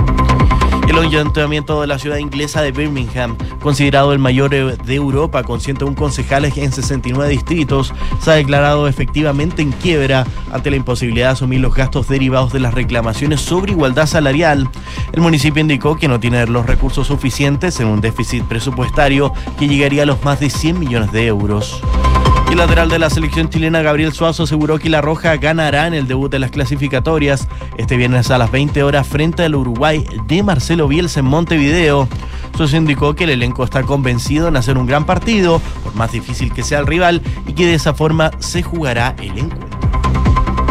El ayuntamiento de la ciudad inglesa de Birmingham, considerado el mayor de Europa con 101 concejales en 69 distritos, se ha declarado efectivamente en quiebra ante la imposibilidad de asumir los gastos derivados de las reclamaciones sobre igualdad salarial. El municipio indicó que no tiene los recursos suficientes en un déficit presupuestario que llegaría a los más de 100 millones de euros. El lateral de la selección chilena, Gabriel Suazo, aseguró que la Roja ganará en el debut de las clasificatorias este viernes a las 20 horas frente al Uruguay de Marcelo Bielsa en Montevideo. Suazo indicó que el elenco está convencido en hacer un gran partido, por más difícil que sea el rival, y que de esa forma se jugará el encuentro.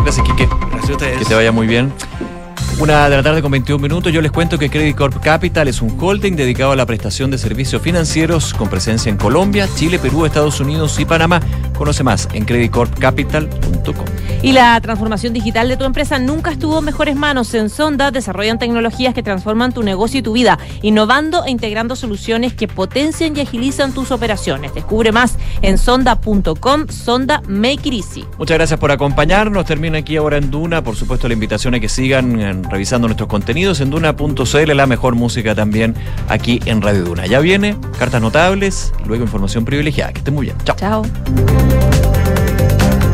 Gracias, Quique. Gracias a ustedes. Que te vaya muy bien. Una de la tarde con 21 minutos, yo les cuento que Credit Corp Capital es un holding dedicado a la prestación de servicios financieros con presencia en Colombia, Chile, Perú, Estados Unidos y Panamá Conoce más en creditcorpcapital.com. Y la transformación digital de tu empresa nunca estuvo en mejores manos. En Sonda desarrollan tecnologías que transforman tu negocio y tu vida, innovando e integrando soluciones que potencian y agilizan tus operaciones. Descubre más en sonda.com, Sonda Make It Easy. Muchas gracias por acompañarnos. Termina aquí ahora en Duna. Por supuesto, la invitación a que sigan revisando nuestros contenidos en Duna.cl, la mejor música también aquí en Radio Duna. Ya viene, cartas notables, luego información privilegiada. Que estén muy bien. Chao.